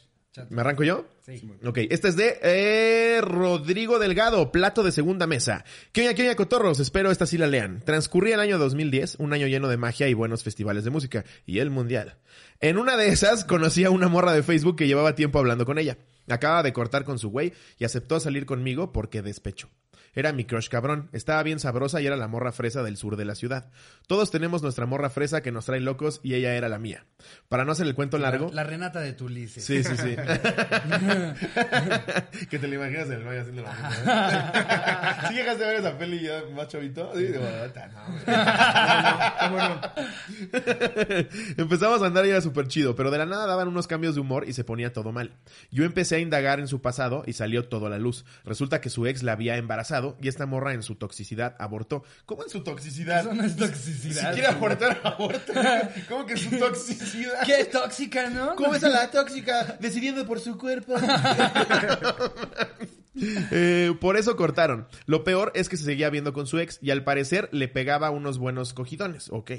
¿Me arranco yo? Sí. Ok, este es de eh, Rodrigo Delgado, plato de segunda mesa. ¿Qué oña, qué oña, cotorros? Espero esta sí la lean. Transcurría el año 2010, un año lleno de magia y buenos festivales de música, y el mundial. En una de esas conocí a una morra de Facebook que llevaba tiempo hablando con ella. Acaba de cortar con su güey y aceptó salir conmigo porque despecho. Era mi crush cabrón, estaba bien sabrosa y era la morra fresa del sur de la ciudad. Todos tenemos nuestra morra fresa que nos trae locos y ella era la mía. Para no hacer el cuento largo... La, la Renata de Tulises. Sí, sí, sí. que te lo imaginas en el baño haciendo lo mismo. ¿eh? ¿Sí llegaste a ver esa peli ya más chavito? Sí, digo, "Puta, no, güey". ¿Cómo no? Empezamos a andar y era súper chido, pero de la nada daban unos cambios de humor y se ponía todo mal. Yo empecé a indagar en su pasado y salió todo a la luz. Resulta que su ex la había embarazado y esta morra en su toxicidad abortó. ¿Cómo en su toxicidad? Eso no es Si toxicidad. quiere abortar, aborta. ¿Cómo que en su toxicidad? Qué tóxica, ¿no? ¿Cómo es a la tóxica decidiendo por su cuerpo? Eh, por eso cortaron. Lo peor es que se seguía viendo con su ex y al parecer le pegaba unos buenos cogidones. Ok.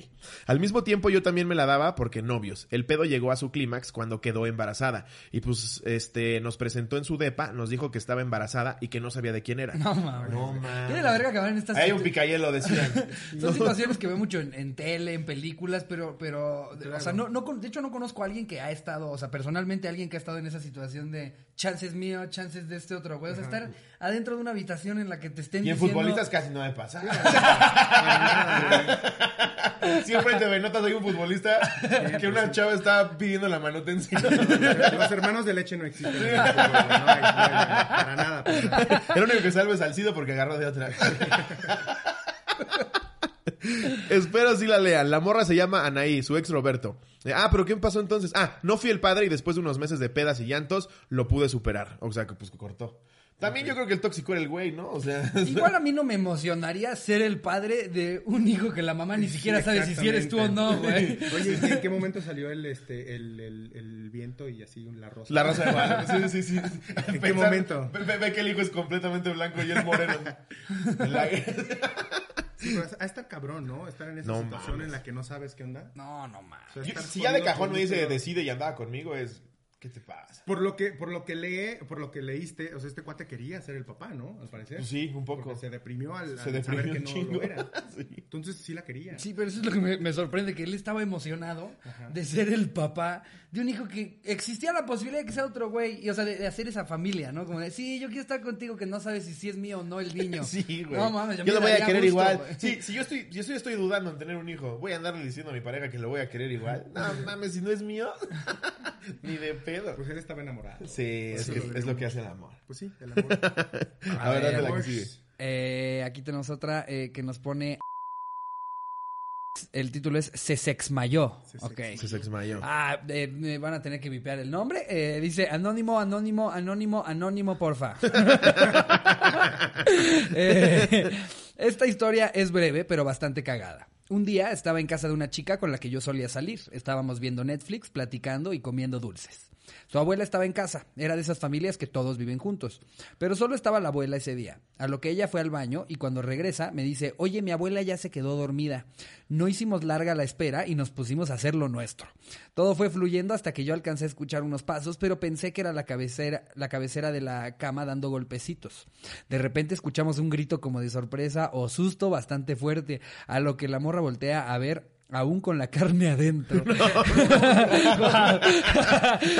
Al mismo tiempo yo también me la daba porque novios. El pedo llegó a su clímax cuando quedó embarazada. Y pues, este, nos presentó en su depa, nos dijo que estaba embarazada y que no sabía de quién era. No mames. No mames. Tiene la verga que en estas Hay un picayelo, decían. Son situaciones que veo mucho en, en tele, en películas, pero, pero, o sea, no, no, con- de hecho no conozco a alguien que ha estado, o sea, personalmente alguien que ha estado en esa situación de chances mío, chances de este otro, güey. O sea, estar adentro de una habitación en la que te estén Y en diciendo... futbolistas casi no me pasa. Siempre te notas hay un futbolista que una chava está pidiendo la manutención. Los hermanos de leche no existen. en el fútbol, no hay- no hay- para nada, para nada. El único que salve es Salcido porque agarró de otra. Espero si la lean. La morra se llama Anaí, su ex Roberto. Eh, ah, pero ¿qué pasó entonces? Ah, no fui el padre y después de unos meses de pedas y llantos lo pude superar. O sea, que pues cortó. También yo creo que el tóxico era el güey, ¿no? O sea, Igual a mí no me emocionaría ser el padre de un hijo que la mamá ni siquiera sabe si, eres tú o no, güey. Oye, ¿en qué momento salió el, este, el, el, el viento y así la rosa? la raza de Guadalupe. Sí, sí, sí. ¿En qué momento? Ve, ve- ve que el hijo es completamente blanco y es moreno. La- Sí, pero a estar cabrón, ¿no? Estar en esa No situación mames. en la que no sabes qué onda. No, no mames. O sea, si ya de cajón me dice decide y andaba conmigo, es. ¿Qué te pasa? Por lo que, por lo que lee, por lo que leíste, o sea, este cuate quería ser el papá, ¿no? Al parecer. Pues sí, un poco. Porque se deprimió al, Se al deprimió saber que no chingo. lo era. Sí. Entonces sí la quería. Sí, pero eso es lo que me, me sorprende, que él estaba emocionado de ser el papá de un hijo que existía la posibilidad de que sea otro güey, y o sea, de, de hacer esa familia, ¿no? Como de, sí, yo quiero estar contigo que no sabes si sí es mío o no el niño. Sí, güey. No mames, yo me lo voy a querer gusto, igual. güey. Sí, si yo estoy, yo estoy, estoy dudando en tener un hijo, voy a andarle diciendo a mi pareja que lo voy a querer igual. No mames, si no es mío. Ni de pedo. Pues él estaba enamorado. Sí, es, Pues es- es lo que hace el amor. Pues sí, el amor. A ver, date la que sigue. Eh, aquí tenemos otra eh, que nos pone. El título es Se sexmayó. Se Ok. Se sexmayó. Ah, eh, me van a tener que vipear el nombre. Eh, dice anónimo, anónimo, anónimo, anónimo, porfa. Eh, esta historia es breve, pero bastante cagada. Un día estaba en casa de una chica con la que yo solía salir. Estábamos viendo Netflix, platicando y comiendo dulces. Su abuela estaba en casa, era de esas familias que todos viven juntos. Pero solo estaba la abuela ese día. A lo que ella fue al baño y cuando regresa me dice, oye, mi abuela ya se quedó dormida. No hicimos larga la espera y nos pusimos a hacer lo nuestro. Todo fue fluyendo hasta que yo alcancé a escuchar unos pasos, pero pensé que era la cabecera, la cabecera de la cama dando golpecitos. De repente escuchamos un grito como de sorpresa o susto bastante fuerte, a lo que la morra voltea a ver aún con la carne adentro.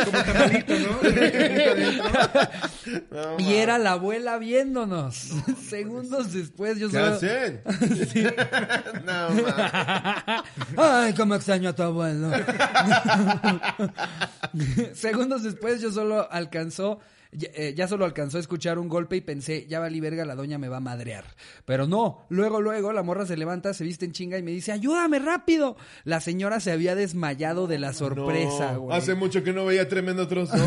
Como tamalito, ¿no? Y era la abuela viéndonos. Segundos después yo ¿Qué solo... hacen? no, mames. Ay, cómo extraño a tu abuelo. Segundos después yo solo alcanzó, ya, eh, ya solo alcanzó a escuchar un golpe y pensé, ya valí verga, la doña me va a madrear. Pero no, luego, luego la morra se levanta, se viste en chinga y me dice, ayúdame rápido. La señora se había desmayado de la sorpresa, No, güey. Hace mucho que no veía tremendo trozo.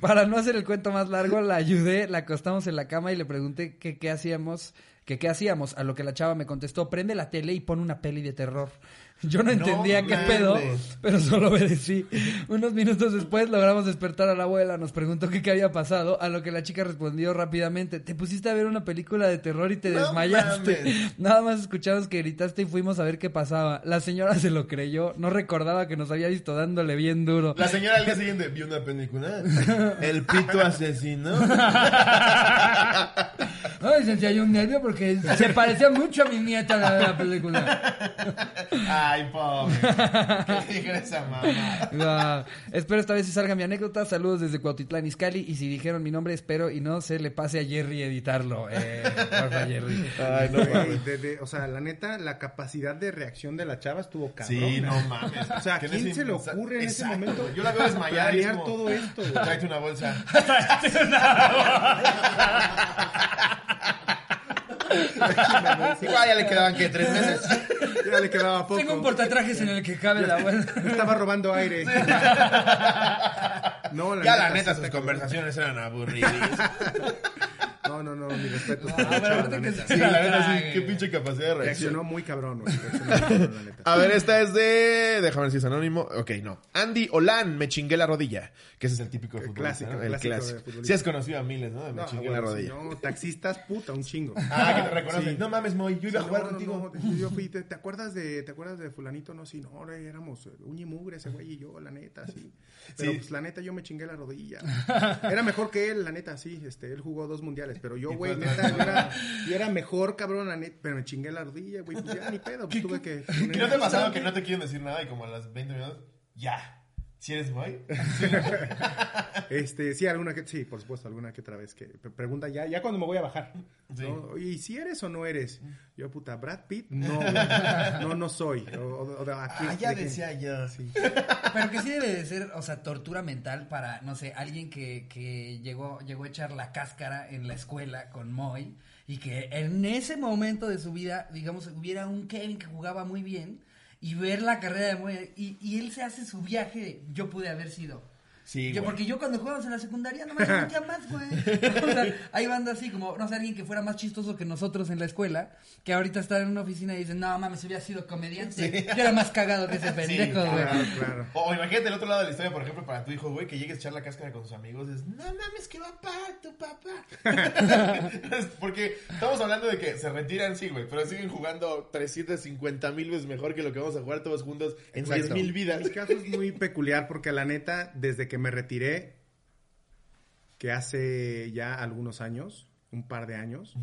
Para no hacer el cuento más largo, la ayudé, la acostamos en la cama y le pregunté que qué hacíamos, que qué hacíamos, a lo que la chava me contestó, prende la tele y pon una peli de terror. Yo no entendía qué mames. pedo, pero solo obedecí. Unos minutos después logramos despertar a la abuela, nos preguntó que qué había pasado, a lo que la chica respondió rápidamente, te pusiste a ver una película de terror y te No desmayaste. mames. Nada más escuchamos que gritaste y fuimos a ver qué pasaba. La señora se lo creyó, no recordaba que nos había visto dándole bien duro. La señora al día siguiente vio una película. El pito asesino. Ay, sentí ahí un nervio porque se parecía mucho a mi nieta la, la película. Ay, pobre. ¿Qué esa mamá? Espero esta vez si salga mi anécdota. Saludos desde Cuautitlán, Izcalli. Y si dijeron mi nombre, espero y no se le pase a Jerry editarlo. Eh, porfa, Jerry. Ay, no Güey, mames. de- de- o sea, la neta, la capacidad de reacción de la chava estuvo cabrón. Sí, no mames. O sea, ¿a Que en quién se le ocurre en ese momento. Yo la veo desmayar. y es planear como, todo esto, güey? Tráete una bolsa. Igual ya le quedaban que tres meses. Ya le quedaba poco. Tengo un portatrajes en el que cabe la abuela. Estaba robando aire. No, la Ya la sí neta, sus conversaciones eran aburridas. No, no, no, mi respeto. Pero que Sí, la neta, sí. Qué pinche capacidad de reacción. Reaccionó muy cabrón, güey. Reaccionó muy cabrón, la neta. A ver, esta es de. Déjame ver si es anónimo. Ok, no. Andy Olan, me chingué la rodilla. Que ese es el típico El clásico, ¿no? el clásico. Sí, has conocido a miles, ¿no? Me No, chingué bueno, la rodilla. no, taxistas, puta, un chingo. Ah, que te reconocen. Sí. No mames, Moy, yo iba a Sí, jugar no, no, contigo. yo fui, ¿te, te acuerdas de, ¿te acuerdas de fulanito? No, sí, no, éramos uña y mugre ese güey y yo, la neta, sí. Pero pues la neta yo me chingué la rodilla. Era mejor que él, la neta, sí, este, él jugó dos mundiales, pero yo, güey, neta, yo era, yo era mejor, cabrón, pero me chingué la rodilla, güey, pues ya ni pedo, pues tuve que... ¿Que no te ha pasado que no te quieren decir nada y como a las 20 minutos, ya. ¿Si eres Moy? Este, sí, alguna que, sí, por supuesto, alguna que otra vez que pre- pregunta ya, ya cuando me voy a bajar. Sí. ¿y si eres o no eres? Yo, puta, Brad Pitt, no, no, no soy. O, o- aquí- Ah, ya de que- decía yo. Sí. Pero que sí debe de ser, o sea, tortura mental para, no sé, alguien que, que llegó, llegó a echar la cáscara en la escuela con Moy y que en ese momento de su vida, digamos, hubiera un Kevin que jugaba muy bien y ver la carrera de Moy y, y él se hace su viaje, de, yo pude haber sido. Sí, Yo, güey. porque yo cuando jugábamos en la secundaria no me sentía más, güey. O sea, hay bandas así como, no sé, alguien que fuera más chistoso que nosotros en la escuela, que ahorita está en una oficina y dicen, no mames, hubiera sido comediante. Yo era más cagado que ese pendejo, güey. Claro, claro. O, o imagínate el otro lado de la historia, por ejemplo, para tu hijo, güey, que llegues a echar la cáscara con sus amigos. Es, no mames, que va para tu papá. Porque estamos hablando de que se retiran, sí, güey, pero siguen jugando 350 mil veces mejor que lo que vamos a jugar todos juntos en Exacto. 10 mil vidas. Mi caso es muy peculiar porque la neta, desde que me retiré, que hace ya algunos años, un par de años,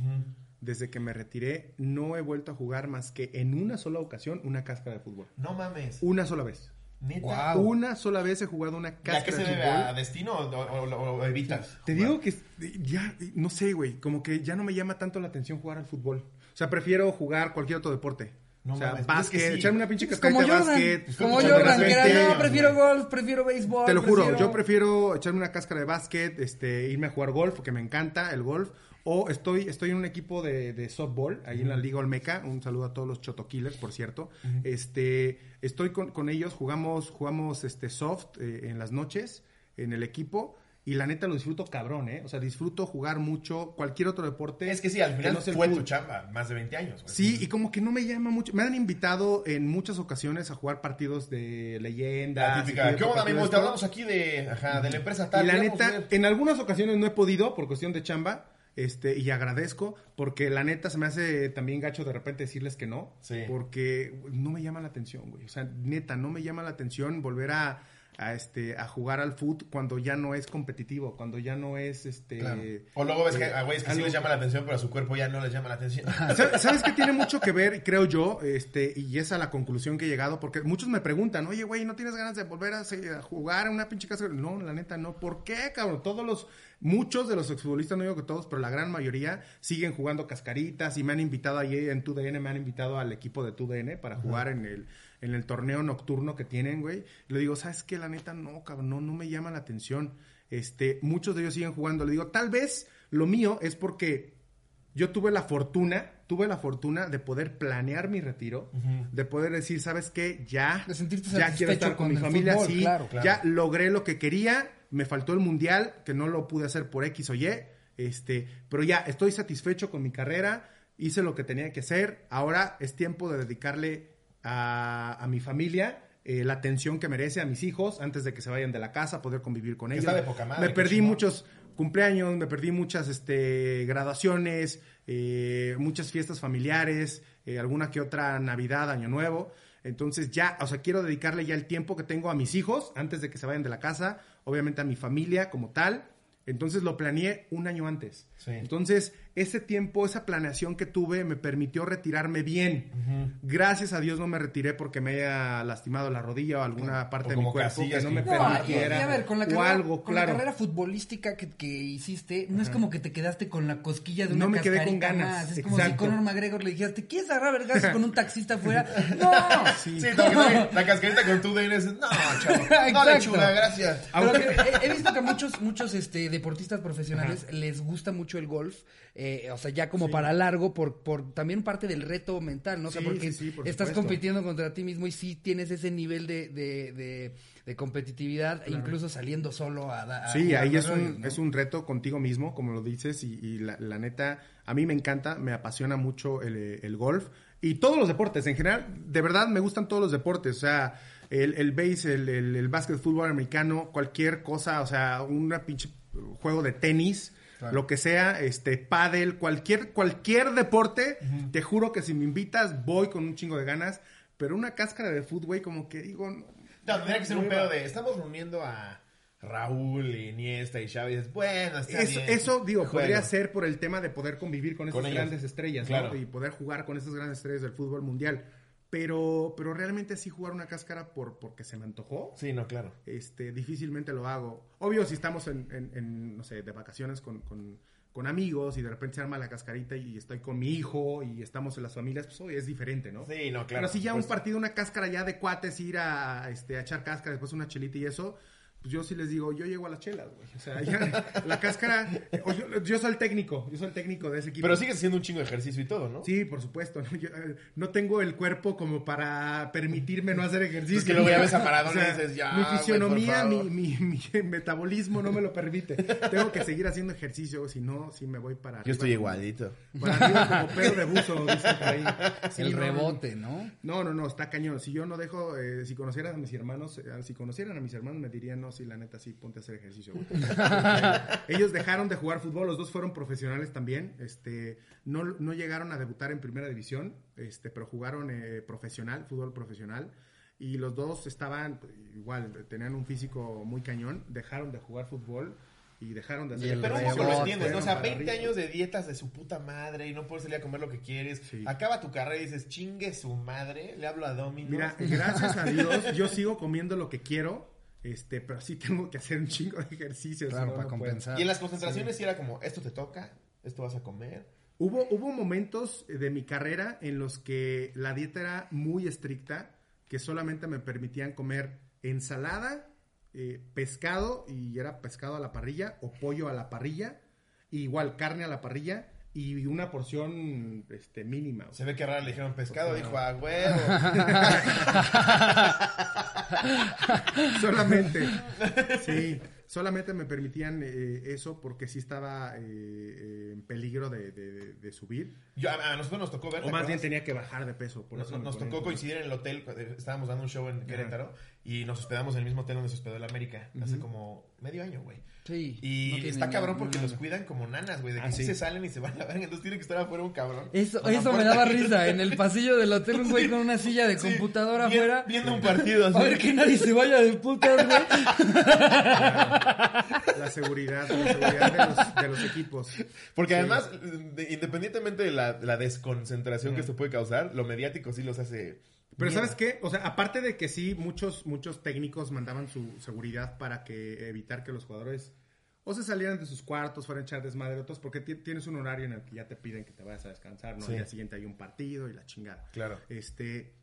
desde que me retiré, no he vuelto a jugar más que en una sola ocasión una cáscara de fútbol. No mames. Una sola vez. Neta. Guau. Una sola vez he jugado una ¿Ya cáscara que se de debe fútbol. a destino o, o- o- o evitas? Te digo que ya, no sé, güey, como que ya no me llama tanto la atención jugar al fútbol. O sea, prefiero jugar cualquier otro deporte. No o sea, mames, pues es que básquet, sí. echarme una pinche cascarita como de Jordan, básquet. como Jordan, que era, no, prefiero golf, prefiero béisbol. Te lo juro, prefiero- yo prefiero echarme una cáscara de básquet, este, irme a jugar golf, que me encanta el golf. O estoy, estoy en un equipo de, de softball, ahí en la Liga Olmeca. Un saludo a todos los Choto Killers, por cierto. Este, estoy con, con ellos, jugamos, jugamos este soft eh, en las noches, en el equipo. Y la neta lo disfruto cabrón, ¿eh? O sea, disfruto jugar mucho cualquier otro deporte. Es que sí, al final no fue tu chamba, más de 20 años. güey. Sí, y como que no me llama mucho. Me han invitado en muchas ocasiones a jugar partidos de leyenda. La típica, ¿qué onda, amigos? Te hablamos aquí de, ajá, de la empresa tal. Y la neta, ver". en algunas ocasiones no he podido por cuestión de chamba. Este, y agradezco, porque la neta se me hace también gacho de repente decirles que no. Sí. Porque no me llama la atención, güey. O sea, neta, no me llama la atención volver a, a, este, a jugar al foot cuando ya no es competitivo, cuando ya no es este. Claro. O luego ves que eh, a güeyes que sí les llama la atención, pero a su cuerpo ya no les llama la atención. ¿Sabes, qué tiene mucho que ver, creo yo, este, y es a la conclusión que he llegado? Porque muchos me preguntan, oye, güey, ¿no tienes ganas de volver a, jugar a una pinche casa? No, la neta, no. ¿Por qué, cabrón? Todos los, muchos de los exfutbolistas, no digo que todos, pero la gran mayoría siguen jugando cascaritas y me han invitado ahí en TUDN, me han invitado al equipo de TUDN para jugar en el, en el torneo nocturno que tienen, güey. Le digo, ¿sabes qué? La neta, no, cabrón, no, no me llama la atención. Este, muchos de ellos siguen jugando. Le digo, tal vez lo mío es porque yo tuve la fortuna, tuve la fortuna de poder planear mi retiro, de poder decir, ¿sabes qué? Ya, De sentirte ya quiero estar con, con mi familia, fútbol, sí, claro, claro. ya logré lo que quería, me faltó el mundial, que no lo pude hacer por X o Y, este, pero ya estoy satisfecho con mi carrera, hice lo que tenía que hacer, ahora es tiempo de dedicarle a, a mi familia. eh, la atención que merece a mis hijos antes de que se vayan de la casa, poder convivir con ellos. está de poca madre, me perdí chingón. muchos cumpleaños, me perdí muchas este, graduaciones, eh, muchas fiestas familiares, eh, alguna que otra Navidad, Año Nuevo. Entonces ya, o sea, quiero dedicarle ya el tiempo que tengo a mis hijos antes de que se vayan de la casa, obviamente a mi familia como tal. Entonces lo planeé un año antes. Sí. Entonces, ese tiempo, esa planeación que tuve me permitió retirarme bien. Gracias a Dios no me retiré porque me haya lastimado la rodilla o alguna parte O de mi como cuerpo Casillas que no me No, y, y permitiera. a ver, con la o carrera, algo, con claro. la carrera futbolística que, que hiciste, no es como que te quedaste con la cosquilla de una No me quedé con ganas, más. Es como si. Conor McGregor le dijeras, ¿te quieres agarrar vergas con un taxista afuera? ¡No! Sí, como que trae la cascarita con tu DNS. No, chavo. No, lechuga, gracias. Pero he, he visto que a muchos, muchos este, deportistas profesionales les gusta mucho el golf, eh, o sea, ya como para largo, por, por también parte del reto mental, ¿no? O sea, Sí, porque sí, sí, por estás compitiendo contra ti mismo y sí tienes ese nivel de, de, de, de competitividad, incluso saliendo solo a dar. Sí, ahí es un, es un reto contigo mismo, como lo dices, y, y la, la neta, a mí me encanta, me apasiona mucho el, eh, el golf y todos los deportes. En general, de verdad me gustan todos los deportes, o sea, el, el base, el, el, el básquet, fútbol americano, cualquier cosa, o sea, una pinche juego de tenis. Lo que sea, este, pádel, cualquier, cualquier deporte, te juro que si me invitas, voy con un chingo de ganas, pero una cáscara de fútbol, güey, como que digo, no, No, tendría que ser un pedo de. Estamos reuniendo a Raúl, Iniesta y Xavi. Dices, bueno, está Eso, bien. eso, digo, Juego. podría ser por el tema de poder convivir con, ellos. grandes estrellas, Claro. ¿no? Y poder jugar con estas grandes estrellas del fútbol mundial. Pero, pero realmente sí jugar una cáscara por, porque se me antojó. Sí, no, claro. Este, difícilmente lo hago. Obvio, si estamos en, en- en, no sé, de vacaciones con, con- con amigos y de repente se arma la cascarita y estoy con mi hijo y estamos en las familias, pues obvio, es diferente, ¿no? Sí, no, claro. Pero si ya un partido, una cáscara ya de cuates, ir a, este, a echar cáscara, después una chelita y eso, pues yo sí les digo, yo llego a las chelas, güey. O sea, ya, la cáscara, o yo, yo soy el técnico, yo soy el técnico de ese equipo. Pero sigues haciendo un chingo de ejercicio y todo, ¿no? Sí, por supuesto. ¿no? Yo, eh, no tengo el cuerpo como para permitirme no hacer ejercicio. Es que luego ya ves a Maradona y dices, ya, Mi güey, fisionomía, por mi, favor. mi, mi metabolismo no me lo permite. Tengo que seguir haciendo ejercicio, si no, sí me voy para Yo arriba. estoy igualito. Para arriba como perro de buzo, dicen por ahí. Sí, El no, rebote, ¿no? no, no, no, está cañón. Si yo no dejo, eh, si conocieran a mis hermanos, eh, si conocieran a mis hermanos me dirían, no, sí, la neta, sí, ponte a hacer ejercicio. güey". Ellos dejaron de jugar fútbol, los dos fueron profesionales también. Este, no, no llegaron a debutar en primera división, este, pero jugaron eh, profesional, fútbol profesional. Y los dos estaban, igual, tenían un físico muy cañón, dejaron de jugar fútbol y dejaron de hacer Y el Pero ejercicio, poco lo entiendes, ¿no? O sea, para 20 arriba. años de dietas de su puta madre y no puedes salir a comer lo que quieres. Sí. Acaba tu carrera y dices, chingue su madre, le hablo a Domino. Mira, gracias a Dios, yo sigo comiendo lo que quiero, este, pero sí tengo que hacer un chingo de ejercicio. si Claro, no, para no puedo. compensar. y en las concentraciones sí era como, esto te toca, esto vas a comer. Hubo, hubo momentos de mi carrera en los que la dieta era muy estricta, que solamente me permitían comer ensalada, eh, pescado, y era pescado a la parrilla, o pollo a la parrilla, y igual carne a la parrilla, y una porción este, mínima. Se ve que raro le dijeron pescado, dijo, a huevo. solamente, sí, solamente me permitían eh, eso porque sí estaba eh, eh, en peligro de, de- de subir. Yo, a, a nosotros nos tocó ver. O ¿te más bien tenía que bajar de peso. Por Nos, eso nos tocó coincidir en el hotel, eh, estábamos dando un show en Querétaro y nos hospedamos en el mismo hotel donde se hospedó el América hace como medio año, güey. Sí. Y no está cabrón porque ni los nada. cuidan como nanas, güey, de que Ah, sí se salen y se van a ver, entonces tiene que estar afuera un cabrón. Eso, eso me daba risa. En el pasillo del hotel, un güey con una silla de Sí, computadora bien- afuera. Viendo un partido así. A ver que nadie se vaya de putas, güey. La seguridad, la seguridad de los, de los equipos. Porque Sí. además, de- independientemente de la, la desconcentración que esto puede causar, lo mediático sí los hace... Pero mierda. ¿sabes qué? O sea, aparte de que sí, muchos, muchos técnicos mandaban su seguridad para que evitar que los jugadores o se salieran de sus cuartos, fueran a echar desmadre otros, porque ti- tienes un horario en el que ya te piden que te vayas a descansar, ¿no? Sí. Al día siguiente hay un partido y la chingada. Claro. Este,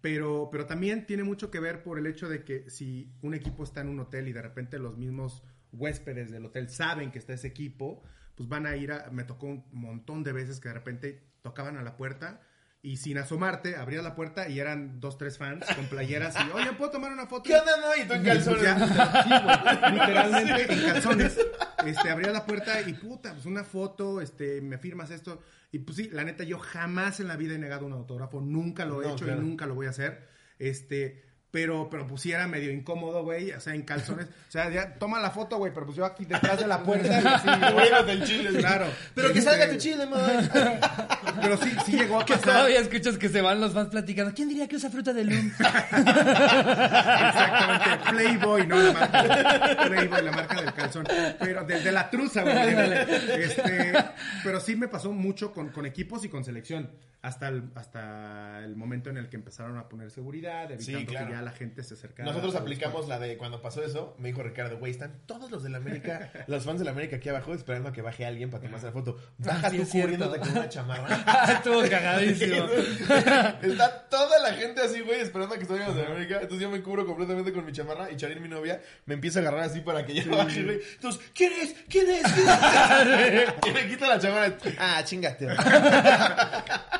pero, pero también tiene mucho que ver por el hecho de que si un equipo está en un hotel y de repente los mismos huéspedes del hotel saben que está ese equipo, pues van a ir a... Me tocó un montón de veces que de repente tocaban a la puerta y sin asomarte, abrías la puerta y eran dos, tres fans con playeras y, oye, ¿puedo tomar una foto? ¿Qué onda, no? Y tú en calzones. Ya, sí, güey, literalmente en calzones. Este, abría la puerta y puta, pues una foto, este, me firmas esto. Y pues sí, la neta, yo jamás en la vida he negado un autógrafo, nunca lo he No, hecho claro. y nunca lo voy a hacer. Este, pero, pero pues sí era medio incómodo, güey, o sea, en calzones. O sea, ya toma la foto, güey, pero pues yo aquí detrás de la puerta y así, güey. Cubriéndote el chile. Claro. Pero que Este, salga tu chile, man. Pero sí, sí llegó a Que pasar. todavía escuchas que se van los fans platicando. ¿Quién diría que usa fruta de loom? Exactamente, Playboy, no la marca. Playboy, la marca del calzón. Pero desde la truza, güey. Este, pero sí me pasó mucho con, con equipos y con selección. Hasta el, hasta el momento en el que empezaron a poner seguridad, evitando Sí, claro. que ya la gente se acercara. Nosotros aplicamos la de cuando pasó eso, me dijo Ricardo, güey, están todos los del América, los fans del América aquí abajo esperando a que baje alguien para tomarse la foto. Baja Sí, tú cubriéndote con una chamarra. Estuvo cagadísimo. Está toda la gente así, güey, esperando a que salgan los de América. Entonces yo me cubro completamente con mi chamarra y Charín, mi novia, me empieza a agarrar así para que ya baje, güey. Entonces, ¿quién es? ¿Quién es? ¿Quién es? y me quita la chamarra. Ah, chingate.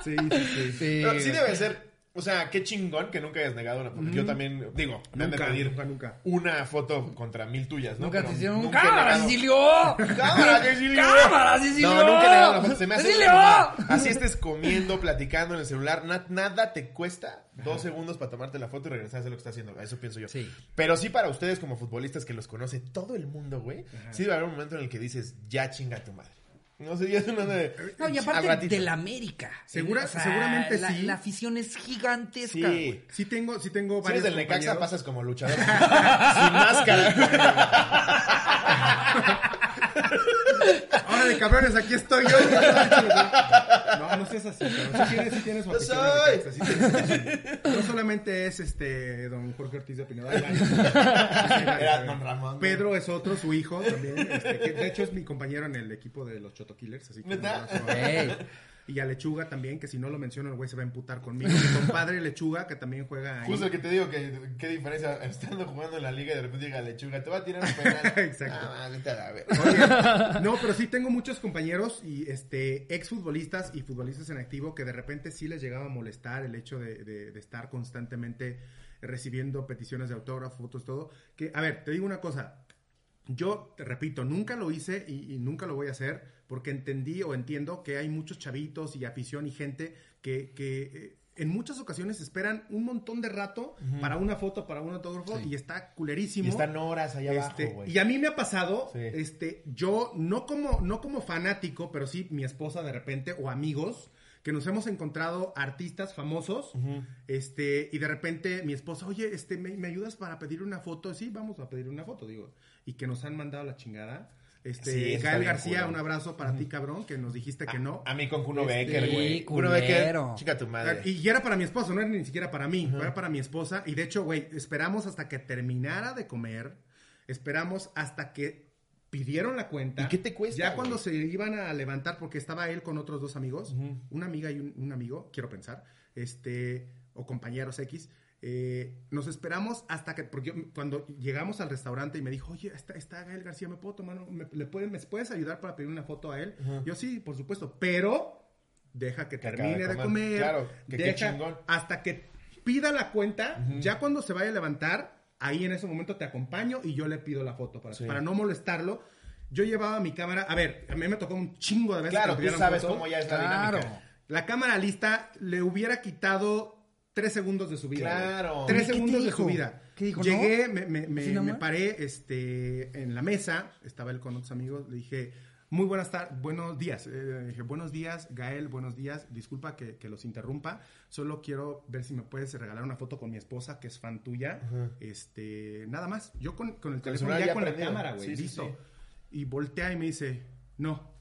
Sí, sí, sí. Sí, Pero sí debe ser. O sea, qué chingón que nunca hayas negado una. Porque yo también, digo, me han de Nunca, pedir nunca, nunca. una foto contra mil tuyas, ¿no? Nunca Pero te hicieron un cámara, Cecilio. ¡Cámara, Cecilio! ¡Cámara, Cecilio! No, nunca he negado una foto. Se me hace ¡Cecilio! Así estés comiendo, platicando en el celular. na- nada te cuesta dos segundos para tomarte la foto y regresar a hacer lo que estás haciendo. Eso pienso yo. Sí. Pero sí para ustedes como futbolistas que los conoce todo el mundo, güey. Sí debe haber un momento en el que dices, ya chinga tu madre. No sé, ya es una de... No, y aparte ratito. de la América. Segura- seguramente la, sí. La afición es gigantesca. Sí. güey. Sí tengo, sí tengo Si varios eres del Necaxa, pasas como luchador. Sin máscara. De cabrones, aquí estoy yo. No, no seas así, pero sí tienes, sí tienes su soy. sí tienes. No solamente es este don Jorge Ortiz de Pinedo. Era don Ramón. Pedro es otro, su hijo también. este, que de hecho es mi compañero en el equipo de los Choto Killers. Así que. Y a Lechuga también, que si no lo menciono, el güey se va a emputar conmigo. Mi compadre Lechuga, que también juega ahí. Justo el que te digo que qué diferencia estando jugando en la liga y de repente llega Lechuga, te va a tirar un penal. Exacto. Ah, vete a ver. Oye, no, pero sí tengo muchos compañeros y este exfutbolistas y futbolistas en activo que de repente sí les llegaba a molestar el hecho de, de- de estar constantemente recibiendo peticiones de autógrafos, fotos, todo. Que, a ver, te digo una cosa. Yo, te repito, nunca lo hice y, y nunca lo voy a hacer porque entendí o entiendo que hay muchos chavitos y afición y gente que, que, eh, en muchas ocasiones esperan un montón de rato para una foto, para un autógrafo y está culerísimo. Y están horas allá Este, abajo, güey. y a mí me ha pasado, Sí. este, yo no como, no como fanático, pero sí mi esposa de repente o amigos que nos hemos encontrado artistas famosos, este, y de repente mi esposa, oye, este, ¿me, me ayudas para pedir una foto? Sí, vamos a pedir una foto, digo, y que nos han mandado la chingada. Este, Sí, Gael García, un abrazo para ti, cabrón, que nos dijiste que no. A mí con Kuno Este, Becker, güey. sí, Kuno Becker, chica tu madre. Y y era para mi esposo, no era ni siquiera para mí, era para mi esposa. Y de hecho, güey, esperamos hasta que terminara de comer, esperamos hasta que pidieron la cuenta. ¿Y qué te cuesta, Ya güey? cuando se iban a levantar, porque estaba él con otros dos amigos, una amiga y un, un amigo, quiero pensar, este, o compañeros X, eh, nos esperamos hasta que, porque yo- cuando llegamos al restaurante y me dijo, oye, está, está Gael García, ¿me puedo tomar? ¿Me, le pueden- ¿Me puedes ayudar para pedir una foto a él? Yo sí, por supuesto, pero deja que termine de de comer. Claro, que qué deja chingón. hasta que pida la cuenta, ya cuando se vaya a levantar, ahí en ese momento te acompaño y yo le pido la foto para, Sí. para no molestarlo. Yo llevaba mi cámara, a ver, a mí me tocó un chingo de veces Claro, que tú sabes foto. cómo ya es la Claro. dinámica. La cámara lista le hubiera quitado tres segundos de su vida. Claro. Tres ¿Y qué te segundos de su vida. ¿Qué dijo, Llegué, me, me- paré este, en la mesa, estaba él con otros amigos, le dije, muy buenas tardes, buenos días. Eh, dije, buenos días, Gael, buenos días. Disculpa que, que los interrumpa. Solo quiero ver si me puedes regalar una foto con mi esposa, que es fan tuya. Este, nada más. Yo con, con el Con el teléfono celular ya, ya con la cámara, güey. Sí, sí, listo. sí. Y voltea y me dice, no,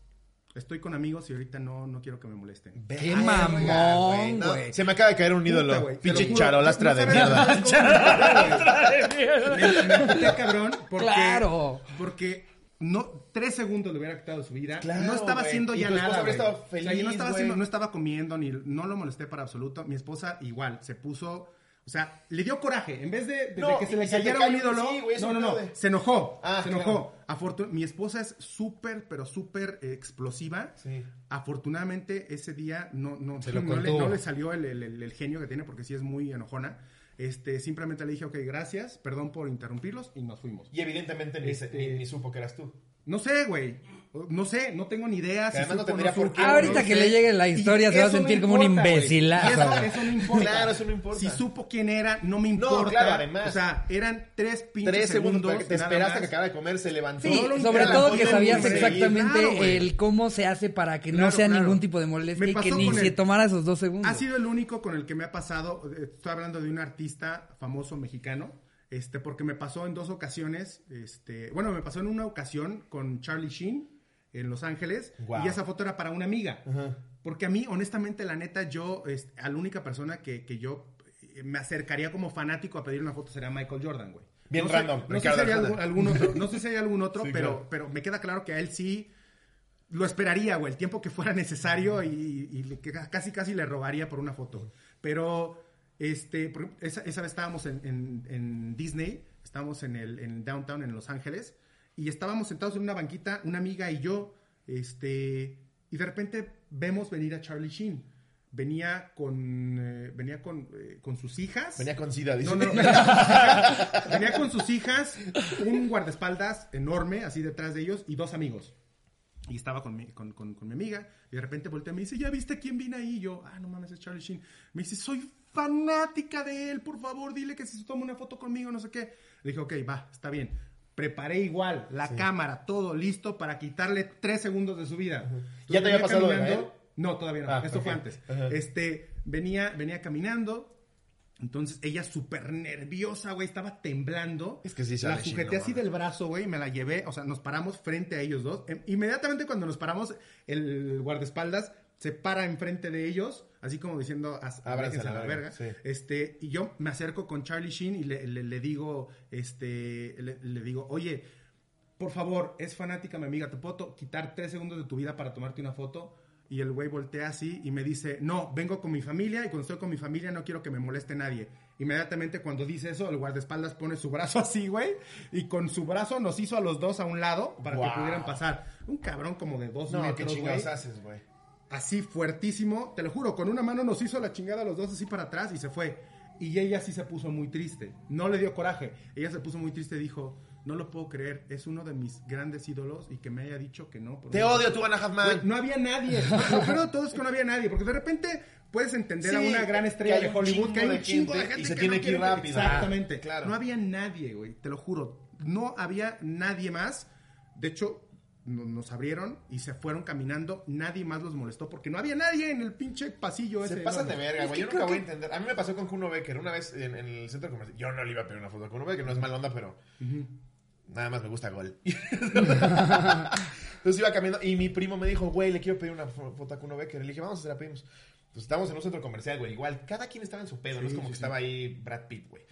estoy con amigos y ahorita no, no quiero que me molesten. Qué mamón, güey. No, se me acaba de caer un ídolo. Pinche charolastra de mierda. no sabes cómo- Me, cabrón, porque, Claro. porque no, tres segundos le hubiera quitado su vida. Claro, no estaba haciendo Y ya nada. habría güey. estado O sea, yo no estaba haciendo, no estaba comiendo, ni no lo molesté para absoluto. Mi esposa igual, se puso. O sea, le dio coraje. En vez de, de- de No, que se le cayera un ídolo. sí, güey, eso no, no, no. puede. Se enojó. Ah, se claro. enojó. Afortun- mi esposa es súper, pero súper eh, explosiva. Sí. Afortunadamente, ese día no, no, Se no, le, contuvo. no le salió el, el- el- el genio que tiene, porque sí es muy enojona. Este, simplemente le dije, ok, gracias, perdón por interrumpirlos, y nos fuimos. Y evidentemente ni- ni supo que eras tú. No sé, güey. No sé, no tengo ni idea. Que además no tendría por qué. no Ahorita lo que sé. le llegue la Y historia se va a eso no sentir como un importa, Y Eso, eso no importa. Claro, eso no importa. Si supo quién era, no me importa. claro, además. O sea, eran tres pinches Tres segundos, te nada esperaste que acabara de comer, se levantó. Sí, Solo sobre todo que sabías exactamente Claro, el cómo se hace para que no Claro, sea claro. ningún tipo de molestia y que ni con se el- tomara esos dos segundos. Ha sido el único con el que me ha pasado, eh, estoy hablando de un artista famoso mexicano, este, porque me pasó en dos ocasiones, este, bueno, me pasó en una ocasión con Charlie Sheen en Los Ángeles, y esa foto era para una amiga. Porque a mí, honestamente, la neta, yo, es, a la única persona que, que yo eh, me acercaría como fanático a pedir una foto sería Michael Jordan, güey. Bien no sé- random, no sé, si hay algún, algún otro, no sé si hay algún otro, Sí, pero, claro. pero me queda claro que a él sí lo esperaría, güey, el tiempo que fuera necesario y, y casi casi le robaría por una foto. Pero este, esa, esa vez estábamos en, en- en Disney, estábamos en el en downtown en Los Ángeles y estábamos sentados en una banquita, una amiga y yo, este, y de repente vemos venir a Charlie Sheen. Venía con, eh, venía con, eh, con sus hijas. Venía con sida, dice. No, no, venía con sus hijas, venía con sus hijas, un guardaespaldas enorme, así detrás de ellos, y dos amigos. Y estaba con mi, con, con- con mi amiga, y de repente voltea y me dice, ¿ya viste quién viene ahí? Y yo, ah, no mames, es Charlie Sheen. Me dice, soy fanática de él, por favor, dile que si se toma una foto conmigo, no sé qué. Le dije, ok, va, está bien. Preparé igual la cámara, todo listo para quitarle tres segundos de su vida. ¿Ya te había pasado caminando-? No, todavía no. Ah, Esto fue antes. Este, venía, venía caminando. Entonces ella súper nerviosa, güey, estaba temblando. Es que sí La sujeté chino, así del brazo, güey, me la llevé. O sea, nos paramos frente a ellos dos. Em, Inmediatamente cuando nos paramos, el guardaespaldas se para enfrente de ellos, así como diciendo, "As- Ábranse aléjense a la verga", verga. sí. Este, y yo me acerco con Charlie Sheen y le, le- le digo, este, le, le digo, oye, por favor, es fanática mi amiga, ¿te puedo quitar tres segundos de tu vida para tomarte una foto? Y el güey voltea así y me dice, no, vengo con mi familia y cuando estoy con mi familia no quiero que me moleste nadie. Inmediatamente cuando dice eso, el guardaespaldas pone su brazo así, güey, y con su brazo nos hizo a los dos a un lado para Wow. que pudieran pasar. Un cabrón como de dos No, qué metros, güey chingados haces, güey. así fuertísimo, te lo juro, con una mano nos hizo la chingada a los dos así para atrás y se fue. Y ella sí se puso muy triste, no le dio coraje, ella se puso muy triste y dijo, no lo puedo creer, es uno de mis grandes ídolos y que me haya dicho que no. Te una- odio, tú, Ana Halfman. no había nadie, lo peor de todo es que no había nadie, porque de repente puedes entender a una gran estrella de Hollywood que hay un chingo de gente gente y se que tiene no que ir rápido. Exactamente, Ah, claro. No había nadie, güey, te lo juro, no había nadie más. De hecho, no- nos abrieron y se fueron caminando. Nadie más los molestó porque no había nadie en el pinche pasillo Se ese. pasan de verga, güey. Yo nunca voy a entender. A mí me pasó con Kuno Becker una vez en, en el centro comercial. Yo no le iba a pedir una foto con Kuno Becker, no es mala onda, pero nada más me gusta gol. Entonces iba caminando y mi primo me dijo, güey, le quiero pedir una fo- foto a Kuno Becker. Y le dije, vamos, se la pedimos. Pues estábamos en un centro comercial, güey. Igual, cada quien estaba en su pedo, no es como sí, que sí. estaba ahí Brad Pitt, güey.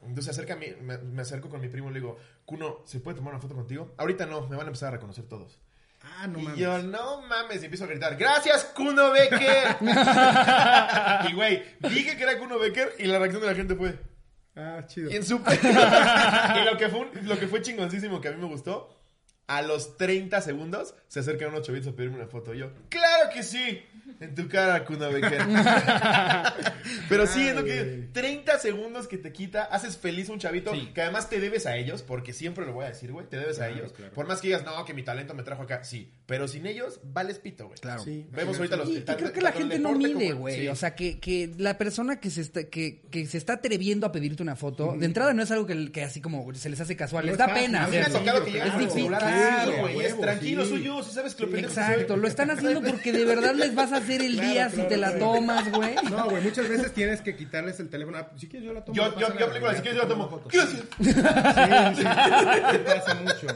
Entonces se acerca a mí, me, me acerco con mi primo y le digo, Kuno, ¿se puede tomar una foto contigo? Ahorita no, me van a empezar a reconocer todos. Ah, no y mames. yo, no mames, y empiezo a gritar, gracias, Kuno Becker. y güey, dije que era Kuno Becker y la reacción de la gente fue, Ah, chido. y en su... y lo que, fue un- lo que fue chingoncísimo que a mí me gustó, a los 30 segundos se acercan unos chavitos a pedirme una foto. Y yo, ¡claro que sí! En tu cara, Kuna Becker. Pero sí, es lo que... Ay. 30 segundos que te quita, haces feliz a un chavito, Sí. que además te debes a ellos, porque siempre lo voy a decir, güey, te debes a Claro, ellos. claro. Por más que digas, no, que mi talento me trajo acá, sí. Pero sin ellos, vales pito, güey. Claro. Sí. Vemos ahorita los... Y, creo que la gente no mide, como- güey. sí. O sea, que, que la persona que se está, que, que se está atreviendo a pedirte una foto, de entrada no es algo que, que así como se les hace casual. No les es da fácil, pena. A mí me ha hacerlo. tocado que claro, lleguen con el es difícil, así, güey, tranquilo, sí. soy yo, si sabes que lo Exacto, lo están haciendo porque de verdad les vas a hacer el Claro, día si claro, te la tomas, güey. No, güey, muchas veces tienes que quitarles el teléfono. Ah, Si quieres, yo la tomo. Yo, aplico si quieres, yo la tomo fotos. ¿Qué haces? Sí, sí, sí, pasa mucho.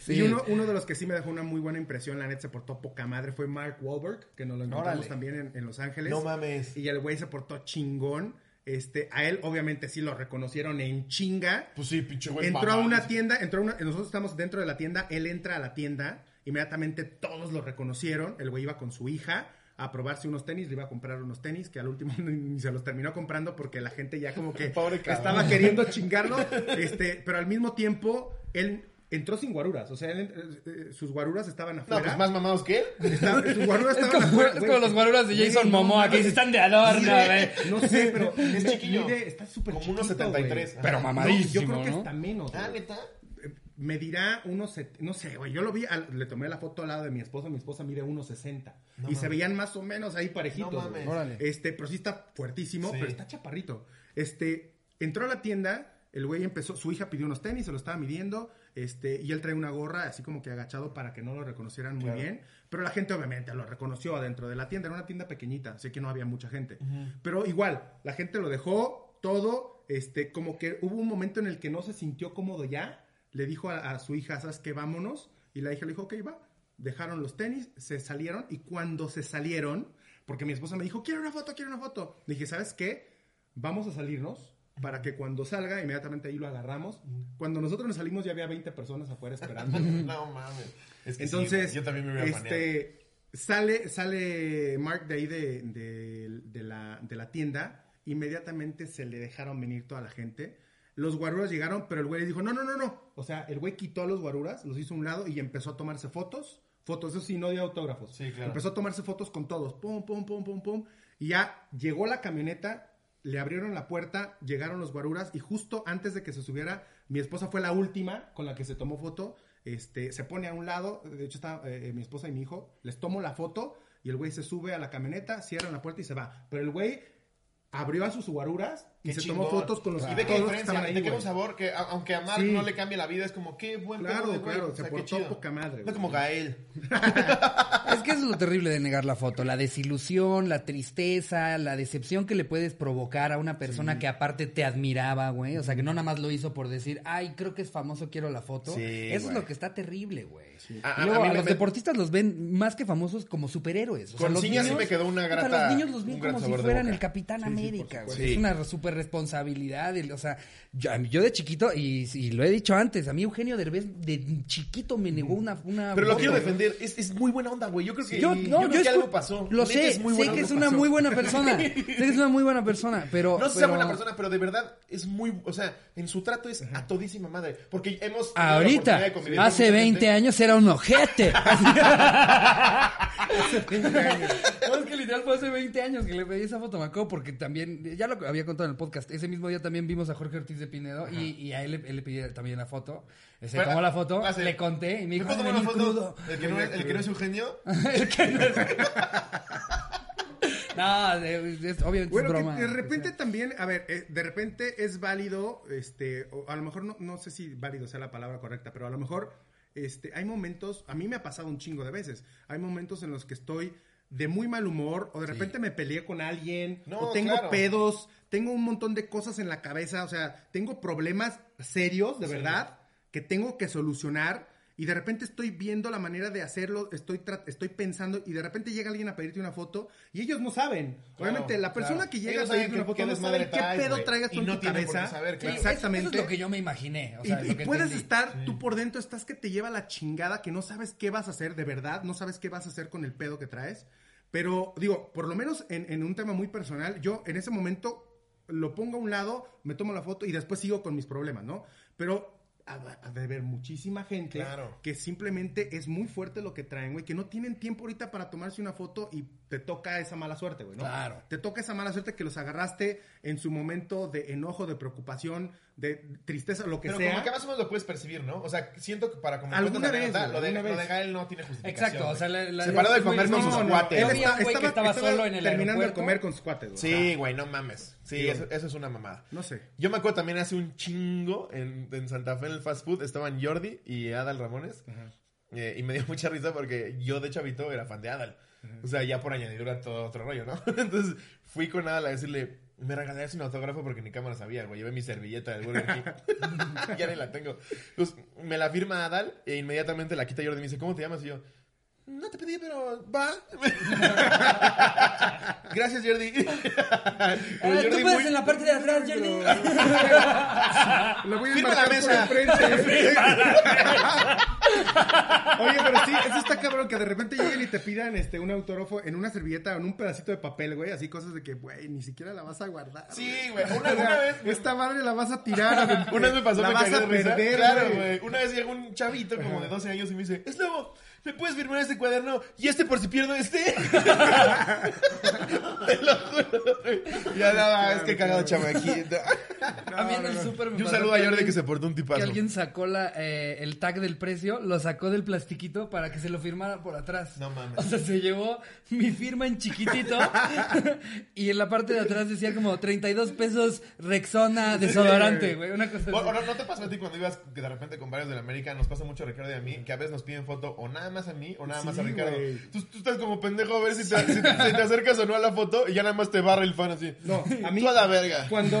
Sí. Y uno, uno de los que sí me dejó una muy buena impresión, la neta se portó poca madre, fue Mark Wahlberg, que nos lo encontramos Órale. también en, en Los Ángeles. No mames. Y el güey se portó chingón. Este, a él obviamente sí lo reconocieron en chinga. Pues sí, pinche güey. entró a una tienda, entró a una, nosotros estamos dentro de la tienda, él entra a la tienda, inmediatamente todos lo reconocieron, el güey iba con su hija a probarse unos tenis, le iba a comprar unos tenis que al último ni se los terminó comprando porque la gente ya como que estaba queriendo chingarlo, este, pero al mismo tiempo él entró sin guaruras, o sea, él, eh, eh, sus guaruras estaban No, afuera. pues más mamados que él. Sus guaruras Es estaban como, afuera, es güey. como los guaruras de Jason no Momoa que están de adorno, güey. No sé, pero Es chiquillo. mide- está súper Como chiquito, unos 73. güey. Pero mamadísimo, yo creo que ¿no? está menos. Ah, neta. Medirá unos, no sé, güey, yo lo vi, al- le tomé la foto al lado de mi esposa, mi esposa mide 1.60 y se veían más o menos ahí parejitos. No mames. Órale. Este, pero sí está fuertísimo, Sí. pero está chaparrito. Este, entró a la tienda, el güey empezó, su hija pidió unos tenis, se lo estaba midiendo, este, y él trae una gorra así como que agachado para que no lo reconocieran muy Claro. bien, pero la gente obviamente lo reconoció adentro de la tienda, era una tienda pequeñita, así que no había mucha gente. Pero igual, la gente lo dejó todo, este, como que hubo un momento en el que no se sintió cómodo ya, le dijo a, a su hija, ¿sabes qué? Vámonos. Y la hija le dijo, ok, va. Dejaron los tenis, se salieron y cuando se salieron, porque mi esposa me dijo, quiero una foto, quiero una foto. Le dije, ¿sabes qué? Vamos a salirnos para que cuando salga, inmediatamente ahí lo agarramos. Cuando nosotros nos salimos ya había 20 personas afuera esperando. No mames. Es que sí, Entonces, güey, yo también me hubiera baneado. este, sale, sale Mark de ahí de, de- de la, de la tienda. Inmediatamente se le dejaron venir toda la gente. Los guaruras llegaron, pero el güey dijo, no, no, no, no. O sea, el güey quitó a los guaruras, los hizo a un lado y empezó a tomarse fotos. Fotos, eso sí, no dio autógrafos. Sí, claro. Empezó a tomarse fotos con todos. Pum, pum, pum, pum, pum. Y ya llegó la camioneta, le abrieron la puerta, llegaron los guaruras y justo antes de que se subiera, mi esposa fue la última con la que se tomó foto. Este, se pone a un lado, de hecho está eh, mi esposa y mi hijo, les tomo la foto y el güey se sube a la camioneta, cierran la puerta y se va. Pero el güey abrió a sus guaruras y Qué se chingón. tomó fotos con los Y ve que todos los que diferencia, ahí, queda un güey. sabor que a- aunque a Mark Sí. no le cambie la vida, es como, qué buen Claro, de claro, O se sea, qué portó chido. poca madre, No como Gael. Es que eso es lo terrible de negar la foto, la desilusión, la tristeza, la decepción que le puedes provocar a una persona que aparte te admiraba, güey. O sea, que no nada más lo hizo por decir, ay, creo que es famoso, quiero la foto. Sí, eso es lo que está terrible, güey. A- luego a a los me- deportistas los ven más que famosos como superhéroes. O sea, Con los Ciña sí niños- me quedó una grata- Los niños los ven como si sabor de fueran el Capitán América, güey. Es una super responsabilidad. O sea, yo, yo de chiquito, y, y lo he dicho antes, a mí Eugenio Derbez de chiquito me negó una, una Pero lo quiero defender. Es, es muy buena onda, güey. Yo creo que, Yo, yo no, creo yo que algo pasó. Lo sé, es muy sé que es una muy buena persona. sé que es una muy buena persona, pero. No sé si sea pero- buena persona, pero de verdad es muy, o sea, en su trato es a todísima madre. Porque hemos. Ahorita, hace mucha 20 gente. años era un ojete. No, es que literal fue hace 20 años que le pedí esa foto, me acuerdo, porque también, ya lo había contado en el podcast, ese mismo día también vimos a Jorge Ortiz de Pinedo y, y a él, le- él le pidió también la foto. Se tomó la foto, hace- le conté y me ¿Me dijo, puedo "Ay, tomar una foto? crudo". El que no es, el que no es Eugenio. El que no es- No, de- es- obviamente Bueno, es que de repente también, a ver, eh, de repente es válido, este, o a lo mejor no, no sé si válido sea la palabra correcta, pero a lo mejor, este, hay momentos, a mí me ha pasado un chingo de veces, hay momentos en los que estoy de muy mal humor, o de repente me peleé con alguien, No, o tengo claro. pedos, tengo un montón de cosas en la cabeza, o sea, tengo problemas serios, de verdad, que tengo que solucionar, y de repente estoy viendo la manera de hacerlo, estoy, estoy pensando y de repente llega alguien a pedirte una foto y ellos no saben. Claro, Obviamente la persona claro. que llega Ellos a pedirte una foto no sabe qué traes, pedo traigas tú en no tu cabeza. saber, Sí, claro. es- Eso Exactamente. es lo que yo me imaginé. O sea, y, lo y que puedes entendí. estar, tú por dentro estás que te lleva la chingada, que no sabes qué vas a hacer de verdad, no sabes qué vas a hacer con el pedo que traes. Pero digo, por lo menos en, en un tema muy personal, yo en ese momento lo pongo a un lado, me tomo la foto y después sigo con mis problemas, ¿no? Pero de haber muchísima gente Claro. que simplemente es muy fuerte lo que traen, güey, que no tienen tiempo ahorita para tomarse una foto y te toca esa mala suerte, güey, ¿no? Claro. Te toca esa mala suerte que los agarraste en su momento de enojo, de preocupación, de tristeza, lo que Pero sea. como que más o menos lo puedes percibir, ¿no? O sea, siento que para como Alguna vez, güey, lo de, lo de. Gael no tiene justificación. Exacto, o sea, la, la- Se paró de comer con sus no, cuates. Él está- estaba solo en el terminando de comer con sus cuates, güey. Sí, güey, no mames. Sí, Sí, eso, es una mamada. No sé. Yo me acuerdo también hace un chingo en, en Santa Fe en el fast food estaban Jordi y Adal Ramones. Eh, y me dio mucha risa porque yo de chavito era fan de Adal. O sea, ya por añadidura todo otro rollo, ¿no? Entonces fui con Adal a decirle, me regalarías un autógrafo porque ni cámara sabía, güey. Llevé mi servilleta del Burger King. ya ni la tengo. Pues me la firma Adal e inmediatamente la quita Jordi y me dice, ¿cómo te llamas? Y yo, no te pedí, pero va. Gracias, Jordi. Pero Jordi Tú puedes muy- en la parte de atrás, Jordi. Lo voy a Firma la mesa. por enfrente. Oye, pero sí, eso está cabrón que de repente lleguen y te pidan este un autógrafo en una servilleta o en un pedacito de papel, güey, así cosas de que, güey, ni siquiera la vas a guardar. Sí, güey. Una, una vez. esta madre la vas a tirar. Una vez me pasó la me vas a perder, Claro, güey. Una vez llegó un chavito como de 12 años y me dice, es lobo, ¿me puedes firmar este cuaderno? Y este por si pierdo este. Te lo juro. Ya nada, es que cagado chamaquito. A mí en el súper me Y un pasó saludo a Jordi alguien- que se portó un Que tipazo. alguien sacó la, eh, el tag del precio, lo sacó del plastiquito para que se lo firmara por atrás. No mames. O sea, se llevó mi firma en chiquitito y en la parte de atrás decía como 32 pesos Rexona desodorante, güey. Una cosa O, o así. no, ¿no te pasó a ti cuando ibas que de repente con varios de la América? Nos pasa mucho a Ricardo y a mí, que a veces nos piden foto o nada más a mí o nada más a Ricardo. Tú, tú estás como pendejo a ver si te, si te- si te acercas o no a la foto y ya nada más te barra el fan así. No, a mí. Tú a la verga. Cuando.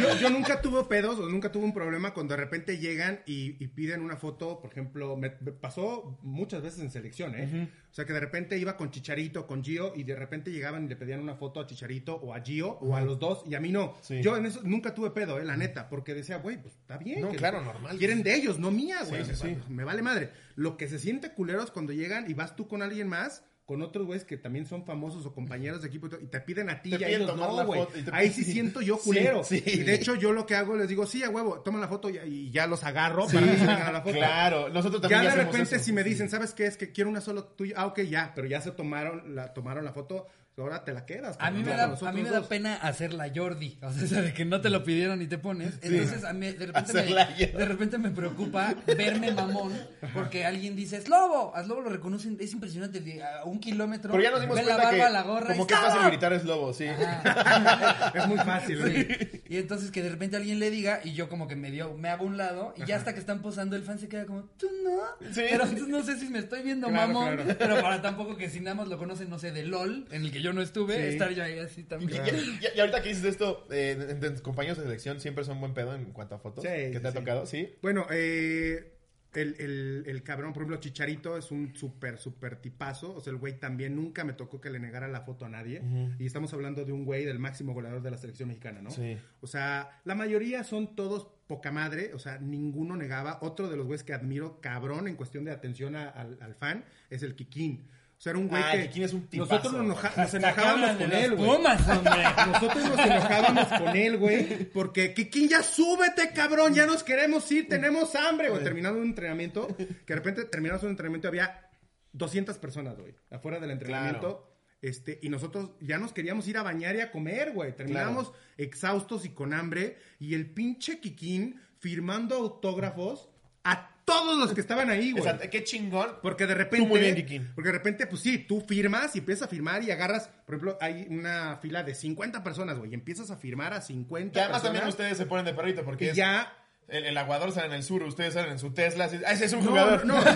Yo, yo nunca tuve pedos o nunca tuve un problema cuando de repente llegan y, y piden una foto. Por ejemplo, me, me pasó muchas veces en selección, ¿eh? O sea, que de repente iba con Chicharito, con Gio, y de repente llegaban y le pedían una foto a Chicharito o a Gio o a los dos, y a mí no. Sí. Yo en eso nunca tuve pedo, ¿eh? La neta, porque decía, güey, pues está bien. No, que- claro, normal. Quieren de ellos, no mía, güey. sí, sí. Me vale madre. Lo que se siente culero es cuando llegan y vas tú con alguien más. Con otros güeyes que también son famosos o compañeros de equipo y te piden a ti Te y a ellos no, güey. Ahí sí siento yo Sí, culero. sí. Y de hecho, yo lo que hago, les digo, sí, a huevo, toma la foto y, y ya los agarro para que se a la foto. Claro, nosotros también Ya de hacemos repente, eso. si me dicen, ¿sabes qué? Es que quiero una solo tuya. Ah, ok, ya, pero ya se tomaron la, tomaron la foto, ahora te la quedas. A mí, me da, a mí me da pena hacer la Jordi. O sea, de que no te lo pidieron y te pones. Entonces, a mí de repente, me, de repente me preocupa verme mamón porque alguien dice, es lobo. A lobo lo reconocen. Es impresionante. a un kilómetro. Pero ya nos dimos ve la barba, que la gorra. como y que ¡es fácil gritar es lobo, sí. Es muy fácil, güey. Sí. Y entonces que de repente alguien le diga y yo como que me dio, me hago un lado y ya hasta que están posando el fan se queda como, tú no. Sí. Pero entonces no sé si me estoy viendo Claro, mamón, claro. pero para tampoco que si nada más lo conocen, no sé, de LOL, en el que yo no estuve, Sí. estar yo ahí así Y, también. y- y ahorita que dices esto, eh, compañeros de selección siempre son buen pedo en cuanto a fotos. Sí, ¿Qué sí, te ha sí. tocado? ¿Sí? Bueno, eh, el, el, el cabrón, por ejemplo, Chicharito es un súper, súper tipazo. O sea, el güey también nunca me tocó que le negara la foto a nadie. Y estamos hablando de un güey del máximo goleador de la selección mexicana, ¿no? Sí. O sea, la mayoría son todos poca madre. O sea, ninguno negaba. Otro de los güeyes que admiro, cabrón, en cuestión de atención a- al, al fan, es el Kikín. O sea, era un güey Ah, que es un tipazo, nosotros nos, enoja- nos enojábamos con él, güey. Nosotros nos enojábamos con él, güey, porque Kikín ya súbete, cabrón, ya nos queremos ir, tenemos hambre, güey. Terminando un entrenamiento, que de repente terminamos un entrenamiento había 200 personas, güey, afuera del entrenamiento. Este, y nosotros ya nos queríamos ir a bañar y a comer, güey. Terminamos exhaustos y con hambre. Y el pinche Kikín firmando autógrafos a todos los que estaban ahí, güey. O sea, qué chingón. Porque de repente. Tú muy bien. Porque de repente, pues sí, tú firmas y empiezas a firmar y agarras. Por ejemplo, hay una fila de 50 personas, güey. Y empiezas a firmar a 50 Que además personas. también ustedes se ponen de perrito porque Y es- ya. el, el aguador sale en el sur, ustedes salen en su Tesla. así, "Ah, ese es un No, jugador. no, no. Te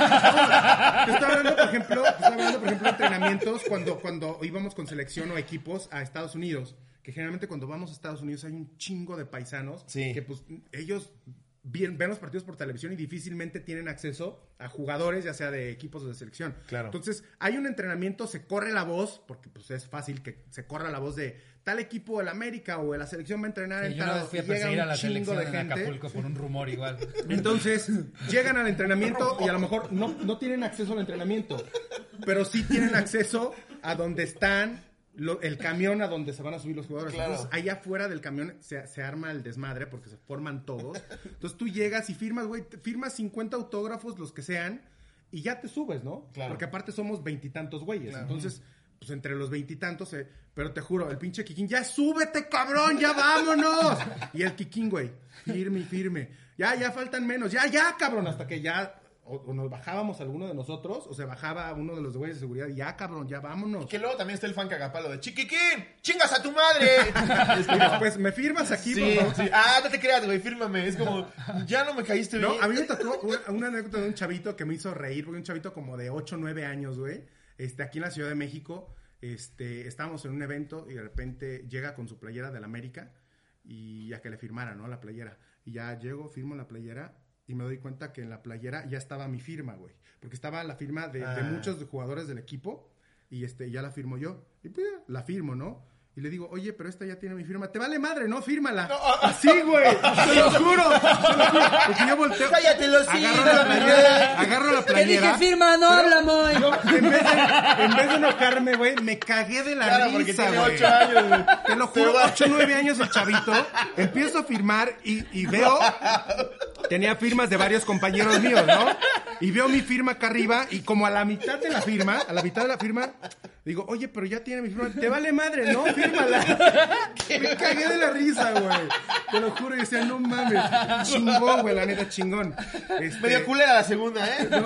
estoy hablando, por ejemplo, te estoy hablando, por ejemplo, de entrenamientos cuando, cuando íbamos con selección o equipos a Estados Unidos. Que generalmente cuando vamos a Estados Unidos hay un chingo de paisanos Sí. que pues ellos ven, ven los partidos por televisión y difícilmente tienen acceso a jugadores, ya sea de equipos o de selección. Claro. Entonces, hay un entrenamiento, se corre la voz, porque pues es fácil que se corra la voz de tal equipo del América o de la selección va a entrenar Sí, en yo tal vez fui a y llega perseguir un a la chingo selección de en gente. Acapulco por un rumor igual. Entonces, llegan al entrenamiento y a lo mejor no, no tienen acceso al entrenamiento, pero sí tienen acceso a donde están, lo- el camión a donde se van a subir los jugadores. Claro. Entonces, allá afuera del camión se, se arma el desmadre porque se forman todos. Entonces, tú llegas y firmas, güey, firmas 50 autógrafos, los que sean, y ya te subes, ¿no? Claro. Porque aparte somos veintitantos güeyes. Entonces, pues entre los veintitantos, eh, pero te juro, el pinche Kikín, ya súbete, cabrón, ya vámonos. Y el Kikín, güey, firme y firme. Ya, ya faltan menos, ya, ya, cabrón, hasta que ya o, o nos bajábamos alguno de nosotros, o se bajaba uno de los güeyes de seguridad, y ya, cabrón, ya vámonos. Que luego también está el fan cagapalo de Chiquiquín, chingas a tu madre. Y después, ¿me firmas aquí, por sí, favor? sí. Ah, no te creas, güey, fírmame. Es como, ya no me caíste bien. No, a mí me tocó una, una anécdota de un chavito que me hizo reír, porque un chavito como de 8 o 9 años, güey, este, aquí en la Ciudad de México, este, estábamos en un evento y de repente llega con su playera del América y a que le firmara, ¿no? La playera. Y ya llego, firmo la playera y me doy cuenta que en la playera ya estaba mi firma, güey. Porque estaba la firma de, de Ah. muchos jugadores del equipo y este, ya la firmo yo. Y pues ya, la firmo, ¿no? Y le digo, oye, pero esta ya tiene mi firma. Te vale madre, ¿no? Fírmala. Así, güey. Te lo juro. Te lo juro. Porque yo volteo. Cállate, los Agarro la playera. Agarro la Te playera. dije firma, no habla, Moy. En vez de, en vez de enojarme, güey, me cagué de la Claro, porque risa, tiene güey. ocho años, güey. Te lo juro, 8 o 9 años el chavito. Empiezo a firmar y, y veo. Tenía firmas de varios compañeros míos, ¿no? Y veo mi firma acá arriba y como a la mitad de la firma, a la mitad de la firma, digo, oye, pero ya tiene mi firma. Te vale madre, no, fírmala. Me cagué de la risa, güey. Te lo juro, y decía, no mames. Chingón, güey, la neta, chingón. Este, Medio culera la segunda, ¿eh? no,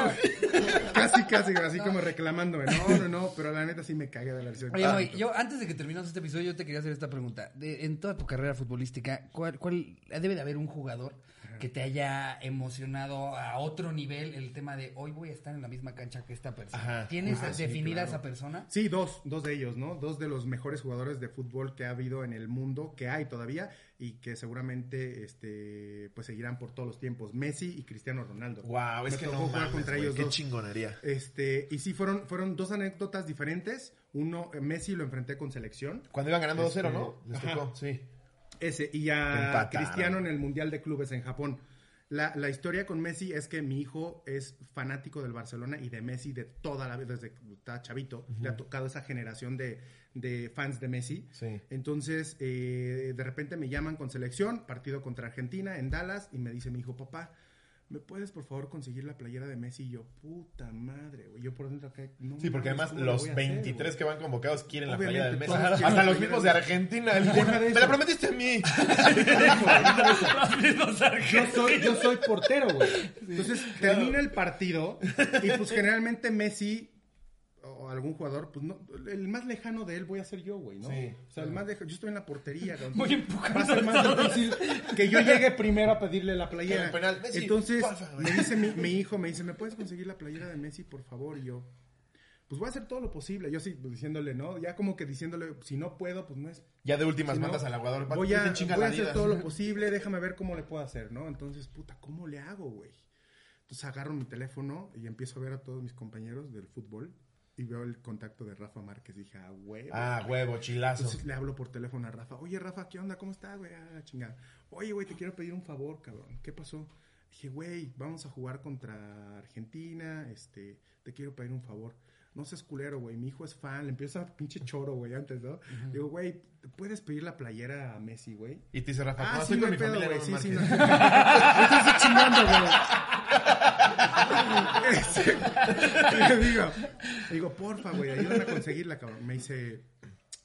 casi, casi, así como reclamándome. No, no, no, pero la neta sí me cagué de la risa. Oye, Moy, yo antes de que terminemos este episodio, yo te quería hacer esta pregunta. De- en toda tu carrera futbolística, ¿cuál, cuál debe de haber un jugador que te haya emocionado a otro nivel el tema de hoy voy a estar en la misma cancha que esta persona? Ajá. ¿Tienes Ah, sí, definida claro. esa persona? Sí, dos, dos de ellos, ¿no? Dos de los mejores jugadores de fútbol que ha habido en el mundo, que hay todavía y que seguramente este pues seguirán por todos los tiempos, Messi y Cristiano Ronaldo. Wow, es Me que no jugar mames, contra ellos qué dos. chingonería. Este, y sí fueron fueron dos anécdotas diferentes. Uno Messi lo enfrenté con selección. Cuando iban ganando 2-0, Este, ¿no? Les ajá. tocó, sí. Ese, y a empataron. Cristiano en el Mundial de Clubes en Japón. La, la historia con Messi es que mi hijo es fanático del Barcelona y de Messi de toda la vida, desde que está chavito. Le ha tocado esa generación de, de fans de Messi. Sí. Entonces, eh, de repente me llaman con selección, partido contra Argentina en Dallas, y me dice mi hijo, papá, ¿me puedes por favor conseguir la playera de Messi? Y yo, puta madre, güey. Yo por dentro acá, no Sí, porque además ¿cómo le los hacer, 23 güey? que van convocados quieren la playera del mes. todos quieren Hasta los mismos de Argentina. El- de Me la prometiste a mí. yo soy, yo soy portero, güey. Entonces termina el partido y pues generalmente Messi algún jugador, pues no, el más lejano de él voy a ser yo, güey, ¿no? Sí. o sea, el más lejano, yo estoy en la portería, güey. Voy empujando Va a ser más difícil que yo llegue primero a pedirle la playera. En el penal, Messi, Entonces me dice mi, mi hijo, me dice, ¿me puedes conseguir la playera de Messi, por favor? Y yo, pues voy a hacer todo lo posible. Yo sí, pues, diciéndole, ¿no? Ya como que diciéndole, si no puedo, pues no es Ya de últimas si no, mandas al aguador. Voy a, voy a hacer todo lo posible, déjame ver cómo le puedo hacer, ¿no? Entonces, puta, ¿cómo le hago, güey? Entonces agarro mi teléfono y empiezo a ver a todos mis compañeros del fútbol y veo el contacto de Rafa Márquez. Dije, ah, güey. Ah, huevo, chilazo. Entonces le hablo por teléfono a Rafa. Oye, Rafa, ¿qué onda? ¿Cómo estás, güey? Ah, chingada. Oye, güey, te quiero pedir un favor, cabrón. ¿Qué pasó? Dije, güey, vamos a jugar contra Argentina. Este, te quiero pedir un favor. No seas culero, güey. Mi hijo es fan. Le empieza a pinche choro, güey, antes, ¿no? Digo, güey, ¿te puedes pedir la playera a Messi, güey? Y te dice Rafa, Ah, sí, no pedo, güey. Sí, sí, marques. no. Me estás chingando, güey. Este, le digo, le digo, porfa, güey, ayúdame a conseguirla, cabrón. Me dice,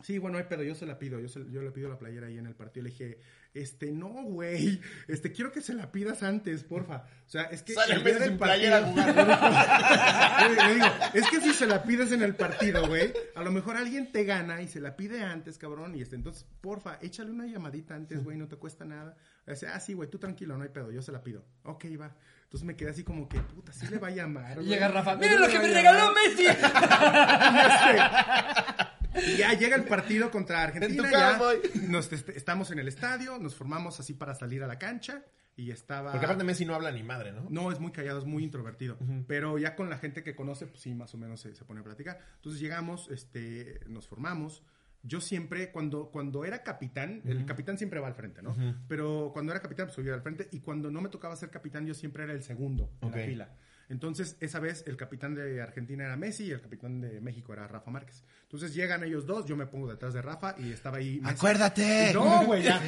sí, bueno, pedo, yo se la pido, yo, se- yo le pido la playera ahí en el partido. Le dije, este, no, güey, este, quiero que se la pidas antes, porfa. O sea, es que... Sale el Messi día del sin playera a partido- jugar. le digo, es que si se la pides en el partido, güey, a lo mejor alguien te gana y se la pide antes, cabrón, y este, entonces, porfa, échale una llamadita antes, güey, no te cuesta nada. Dice, ah, sí, güey, tú tranquilo, no hay pedo, yo se la pido. Ok, va. Entonces me quedé así como que, puta, sí le va a llamar, Y llega Rafa, miren lo que me llamar". regaló Messi. Y ya llega el partido contra Argentina. En tu ya nos, este, estamos en el estadio, nos formamos así para salir a la cancha. y estaba... Porque aparte Messi no habla ni madre, ¿no? No, es muy callado, es muy introvertido. Pero ya con la gente que conoce, pues sí, más o menos se, se pone a platicar. Entonces llegamos, este, nos formamos. Yo siempre, cuando, cuando era capitán, el capitán siempre va al frente, ¿no? Pero cuando era capitán, pues yo iba al frente. Y cuando no me tocaba ser capitán, yo siempre era el segundo en la fila. Entonces, esa vez el capitán de Argentina era Messi y el capitán de México era Rafa Márquez. Entonces llegan ellos dos, yo me pongo detrás de Rafa y estaba ahí. Messi. ¡Acuérdate! No, güey, ya.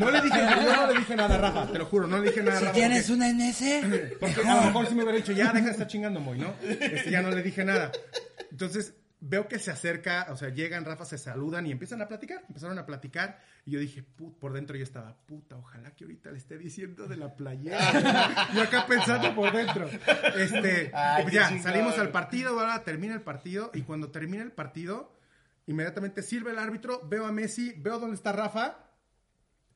No le dije, no le dije nada a Rafa, te lo juro, no le dije nada a Si Rafa. tienes porque- una NS, porque a lo mejor sí me hubiera dicho, ya deja de estar chingando, Moy, ¿no? Este, ya no le dije nada. Entonces, veo que se acerca, o sea, llegan, Rafa, se saludan y empiezan a platicar. Empezaron a platicar y yo dije, put, por dentro yo estaba, puta, ojalá que ahorita le esté diciendo de la playera. yo acá pensando por dentro. Este, Ay, pues ya, salimos al partido, ahora termina el partido y cuando termina el partido, inmediatamente sirve el árbitro, veo a Messi, veo dónde está Rafa.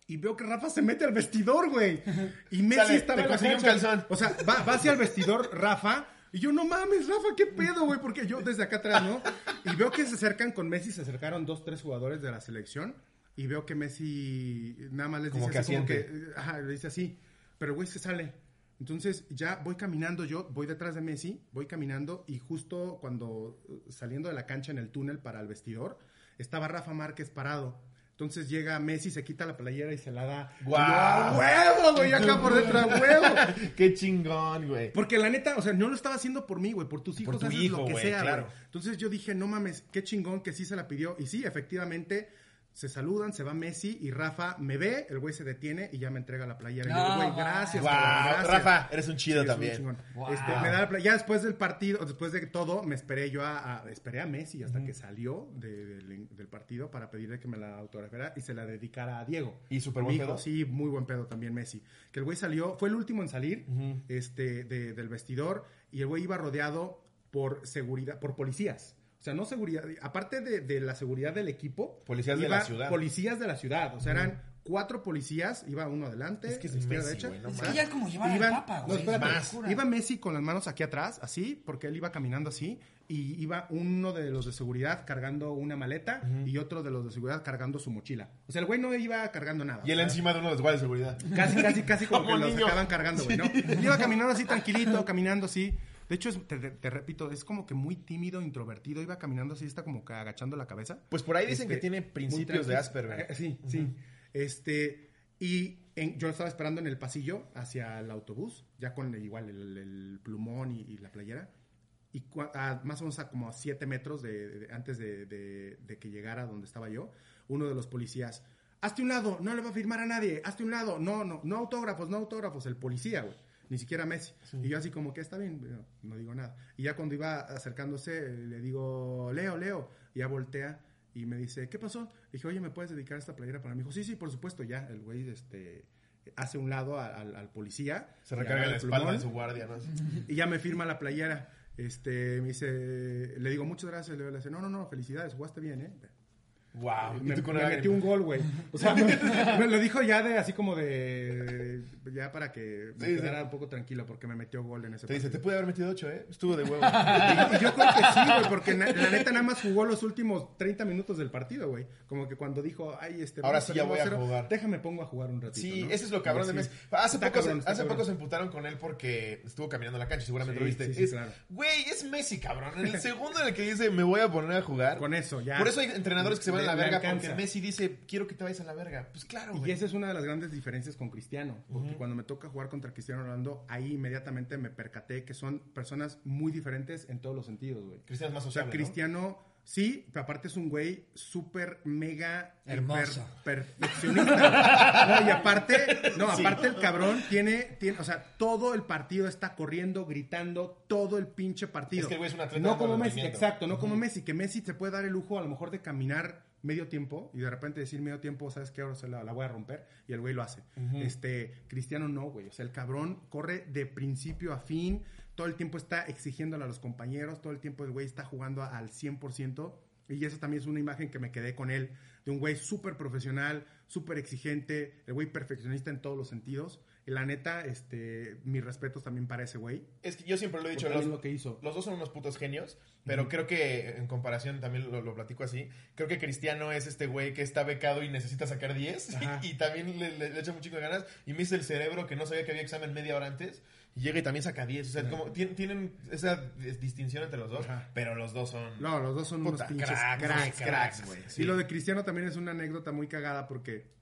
Y veo que Rafa se mete al vestidor, güey. Y Messi Dale, estaba te en la un calzón. O sea, va, va hacia el vestidor Rafa. Y yo, no mames, Rafa, qué pedo, güey. Porque yo desde acá atrás, ¿no? Y veo que se acercan con Messi, se acercaron dos, tres jugadores de la selección. Y veo que Messi nada más les Como dice que así, como que, eh, ajá, le dice así. Pero güey se sale. Entonces ya voy caminando yo, voy detrás de Messi, voy caminando y justo cuando eh, saliendo de la cancha en el túnel para el vestidor, estaba Rafa Márquez parado. Entonces llega Messi, se quita la playera y se la da. ¡Guau! ¡A huevo, güey! Acá por dentro, ¡a huevo! ¡Qué chingón, güey! Porque la neta, o sea, no lo estaba haciendo por mí, güey, por tus hijos, tu haces hijo, lo que sea, claro. Entonces yo dije, no mames, qué chingón que sí se la pidió. Y sí, efectivamente, se saludan, se va Messi y Rafa me ve, el güey se detiene y ya me entrega la playera. y yo, güey, gracias, cabrón, gracias. Rafa, eres un chido Sí, es un también. Wow. Este, me da la ya después del partido, después de todo, me esperé yo a, a- esperé a Messi hasta que salió de- del, del partido para pedirle que me la autografiara y se la dedicara a Diego. ¿Y súper Mi buen hijo, pedo? Sí, muy buen pedo también Messi. Que el güey salió, fue el último en salir este, de- del vestidor y el güey iba rodeado por seguridad, por policías. O sea, no seguridad, aparte de, de la seguridad del equipo. Policías de la ciudad. Policías de la ciudad. O sea, eran cuatro policías, iba uno adelante, Es que es izquierda, Messi, derecha. güey, no Es que ya es como llevar al Iban- papa, no, güey. espérate. Más. Iba Messi con las manos aquí atrás, así, porque él iba caminando así, y iba uno de los de seguridad cargando una maleta y otro de los de seguridad cargando su mochila. O sea, el güey no iba cargando nada. Y él encima de uno de los guardias de seguridad. Casi, casi, casi como, Como que los niño. acaban cargando, güey, ¿no? Él iba caminando así tranquilito, caminando así. De hecho, es- te, te- te repito, es como que muy tímido, introvertido. Iba caminando así, está como que agachando la cabeza. Pues por ahí dicen Este, que tiene muy principios de. Asperger. Eh, Sí, sí. Este, y en- yo estaba esperando en el pasillo hacia el autobús, ya con igual el, el plumón y, y la playera. Y a- más o menos a como a siete metros de, de- antes de, de- de que llegara donde estaba yo, uno de los policías, hazte un lado, no le va a firmar a nadie, hazte un lado, no, no, no autógrafos, no autógrafos, el policía, güey. Ni siquiera Messi. Y yo así como que está bien, no, no digo nada. Y ya cuando iba acercándose, le digo, Leo, Leo. Y ya voltea y me dice, ¿qué pasó? Le dije, oye, ¿me puedes dedicar esta playera para mí? Dijo, sí, sí, por supuesto. Ya, el güey este, hace un lado a- al, al policía. Se recarga la el espalda plumón, de su guardia, ¿no? y ya me firma la playera. Este, me dice, le digo, muchas gracias. Le dice, no, no, no, felicidades, jugaste bien, ¿eh? Wow. Me, me metió un gol, güey. O sea, me, me lo dijo ya de así como de. Ya para que me Sí, sí. quedara un poco tranquilo, porque me metió gol en ese Te dice, te pude haber metido ocho, ¿eh? Estuvo de huevo. Y, y yo creo que sí, güey, porque na- la neta nada más jugó los últimos 30 minutos del partido, güey. Como que cuando dijo, ay, este. Ahora sí ya voy a 1-0, jugar. Déjame pongo a jugar un ratito. Sí, ¿no? ese es lo cabrón de. Messi. Hace, Está poco, se- cabrón, hace cabrón. poco se emputaron con él porque estuvo caminando la cancha, seguramente lo viste. sí, sí, Es- claro. Güey, es Messi, cabrón. En el segundo en el que dice, me voy a poner a jugar. Con eso, ya. Por eso hay entrenadores que se van a la verga alcanza. porque Messi dice, quiero que te vayas a la verga. Pues claro, Y güey. esa es una de las grandes diferencias con Cristiano, porque cuando me toca jugar contra Cristiano Ronaldo, ahí inmediatamente me percaté que son personas muy diferentes en todos los sentidos, güey. Cristiano es más O sea, sociable, ¿no? Cristiano, sí, pero aparte es un güey súper, mega, Hermoso. perfeccionista. no, y aparte, no, aparte el cabrón tiene, tiene, o sea, todo el partido está corriendo, gritando, todo el pinche partido. Es que el güey es un atleta No como Messi, exacto, no como Messi, que Messi se puede dar el lujo a lo mejor de caminar medio tiempo y de repente decir medio tiempo, ¿sabes qué? Ahora se la, la voy a romper y el güey lo hace. Este, Cristiano no, güey. O sea, el cabrón corre de principio a fin, todo el tiempo está exigiéndole a los compañeros, todo el tiempo el güey está jugando al 100%. Y eso también es una imagen que me quedé con él, de un güey súper profesional, súper exigente, el güey perfeccionista en todos los sentidos. Y la neta, este, mis respetos también para ese güey. Es que yo siempre lo he dicho, los, lo que hizo. los dos son unos putos genios, pero creo que en comparación, también lo, lo platico así, creo que Cristiano es este güey que está becado y necesita sacar 10 Ajá. y, y también le, le- le echa un chico de ganas y me dice el cerebro que no sabía que había examen media hora antes y llega y también saca 10. O sea, como tien- tienen esa dis- distinción entre los dos, Ajá. pero los dos son... No, los dos son Puta, unos pinches cracks, cracks, cracks, cracks, güey, güey. sí. Y lo de Cristiano también es una anécdota muy cagada porque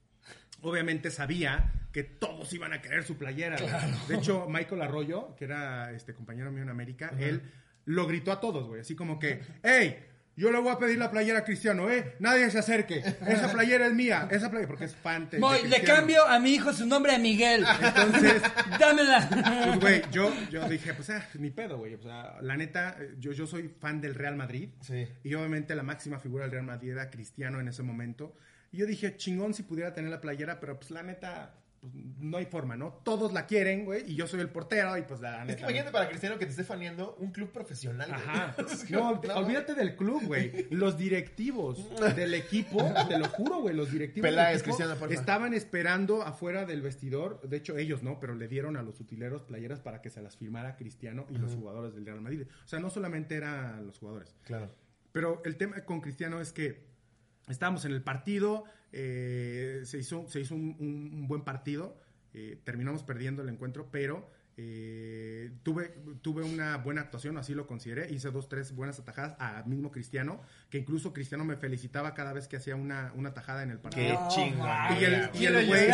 obviamente sabía que todos iban a querer su playera. De hecho, Michael Arroyo, que era este compañero mío en América, él lo gritó a todos, güey. Así como que, ¡Ey! Yo le voy a pedir la playera a Cristiano, ¿eh? Nadie se acerque. Esa playera es mía. Esa playera, porque es fan de- Voy, le cambio a mi hijo su nombre a Miguel. Entonces, Dámela. pues, güey, yo, yo dije, pues, ah, ni pedo, güey. O sea, la neta, yo, yo soy fan del Real Madrid. Sí. Y obviamente la máxima figura del Real Madrid era Cristiano en ese momento. Y yo dije, chingón si pudiera tener la playera, pero pues la neta, pues, no hay forma, ¿no? Todos la quieren, güey, y yo soy el portero y pues la Es neta. que imagínate para Cristiano que te esté faneando un club profesional. güey. Ajá. Es No, olvídate del club, güey. Los directivos del equipo, te lo juro, güey, los directivos del Peláez, equipo Cristiano, porfa. estaban esperando afuera del vestidor. De hecho, ellos no, pero le dieron a los utileros playeras para que se las firmara Cristiano y los jugadores del Real Madrid. O sea, no solamente eran los jugadores. Claro. Pero el tema con Cristiano es que estábamos en el partido, eh, se hizo, se hizo un, un- un buen partido, eh, terminamos perdiendo el encuentro, pero eh, tuve, tuve una buena actuación, así lo consideré, hice dos, tres buenas atajadas a mismo Cristiano, que incluso Cristiano me felicitaba cada vez que hacía una, una tajada en el partido. Qué mames. Y el, y el güey,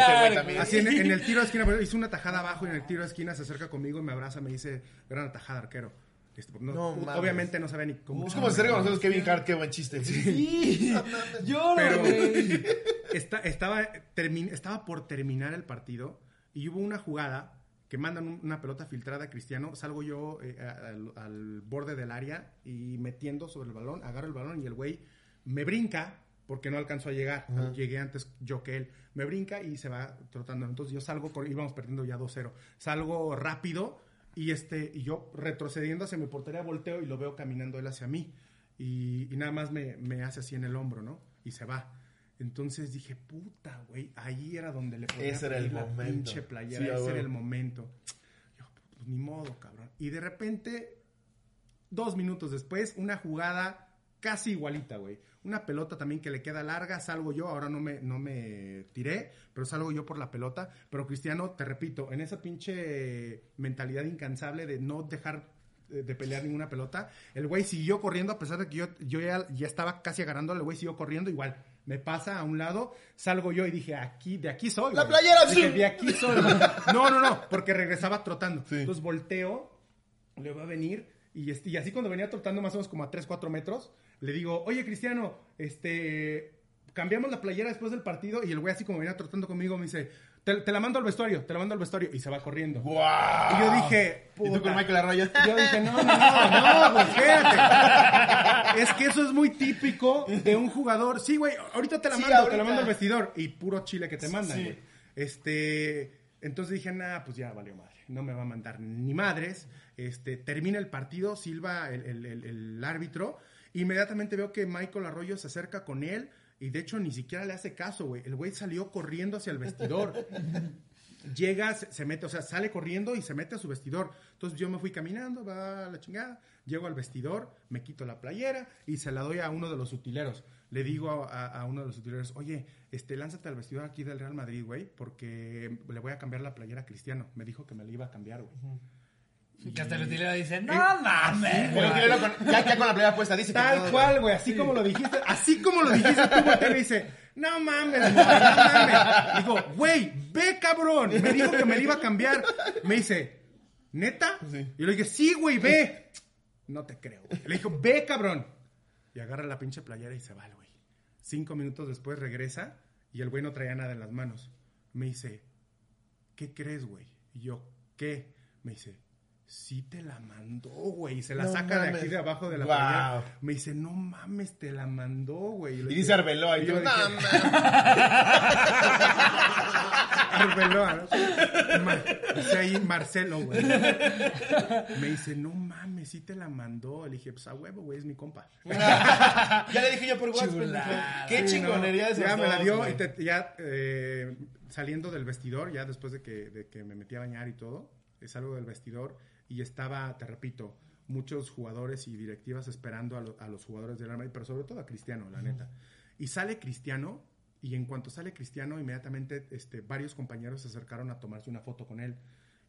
así en, en el tiro de esquina, hizo una tajada abajo y en el tiro de esquina se acerca conmigo y me abraza, me dice, gran tajada, arquero. Este, no- obviamente no sabía ni cómo. Es como se con nosotros Kevin Hart, qué buen chiste. Sí. Lloro, Pero güey. esta- estaba, por terminar el partido y hubo una jugada que mandan un- una pelota filtrada a Cristiano. Salgo yo eh, al, al borde del área y metiendo sobre el balón, agarro el balón y el güey me brinca porque no alcanzó a llegar. Llegué antes yo que él. Me brinca y se va trotando. Entonces yo salgo, íbamos perdiendo ya 2-0. Salgo rápido y, este, y yo retrocediendo hacia mi portería volteo y lo veo caminando él hacia mí. Y, y nada más me, me hace así en el hombro, ¿no? Y se va. Entonces dije, puta, güey, ahí era donde le podía Ese era el la momento. pinche playera, Sí, ese era el momento. Yo, pues ni modo, cabrón. Y de repente, dos minutos después, una jugada casi igualita, güey. Una pelota también que le queda larga, salgo yo, ahora no me, no me tiré, pero salgo yo por la pelota. Pero Cristiano, te repito, en esa pinche mentalidad incansable de no dejar eh, de pelear ninguna pelota, el güey siguió corriendo a pesar de que yo, yo ya, ya estaba casi agarrando, el güey siguió corriendo igual. Me pasa a un lado, salgo yo y dije, aquí, de aquí soy. ¡La güey". playera, Dije, sí. de aquí soy. güey. No, no, no, porque regresaba trotando. Entonces volteo, le va a venir y, este, y así cuando venía trotando más o menos como a 3, 4 metros, le digo, oye Cristiano, este, cambiamos la playera después del partido y el güey así como venía trotando conmigo me dice, te, te la mando al vestuario, te la mando al vestuario y se va corriendo. Y yo dije, ¿Y tú con Michael Arroyo? Yo dije, no, no, no, no, güey, espérate. Es que eso es muy típico de un jugador. Sí, güey, ahorita te la Sí, mando, te la mando al vestidor. Y puro chile que te mandan, Sí. güey. Este, entonces dije, nada, pues ya valió madre. No me va a mandar ni madres. Este, termina el partido, Silva, el, el- el- árbitro. Inmediatamente veo que Michael Arroyo se acerca con él. Y de hecho ni siquiera le hace caso, güey. El güey salió corriendo hacia el vestidor llega, se, mete, o sea, sale corriendo y se mete a su vestidor. Entonces yo me fui caminando, va a la chingada, llego al vestidor, me quito la playera y se la doy a uno de los utileros. Le digo a, a- a uno de los utileros, oye, este, lánzate al vestidor aquí del Real Madrid, güey, porque le voy a cambiar la playera a Cristiano. Me dijo que me la iba a cambiar, güey. Que hasta el utilero dice, no Eh, mames. Utilero con- ya, ya con la playera puesta dice que Tal no, cual, güey, así como lo dijiste, así como lo dijiste tú, y me dice, no mames, no mames. Digo, güey, ve cabrón. Me dijo que me la iba a cambiar. Me dice, ¿neta? Sí. Y le dije, sí, güey, ve. No te creo. güey. Le dijo, ve cabrón. Y agarra la pinche playera y se va güey. Cinco minutos después regresa y el güey no traía nada en las manos. Me dice, ¿qué crees, güey? Y yo, ¿qué? Me dice, sí te la mandó, güey. Y se la No saca de aquí de abajo de la playera. Me dice, no mames, te la mandó, güey. Y dice Arbeloa y yo no, dije, mames. Arbeloa. ¿no? Ma- dice ahí Marcelo, güey. Me dice, no mames, sí te la mandó. Le dije, pues a huevo, güey, es mi compa. ya le dije yo por WhatsApp. Qué Sí, chingonería esos Ya me la dio y te- ya eh, saliendo del vestidor, ya después de que, de que me metí a bañar y todo, salgo del vestidor y estaba, te repito, muchos jugadores y directivas esperando a, lo- a los jugadores del Real Madrid, pero sobre todo a Cristiano, la neta. Y sale Cristiano y en cuanto sale Cristiano, inmediatamente este, varios compañeros se acercaron a tomarse una foto con él.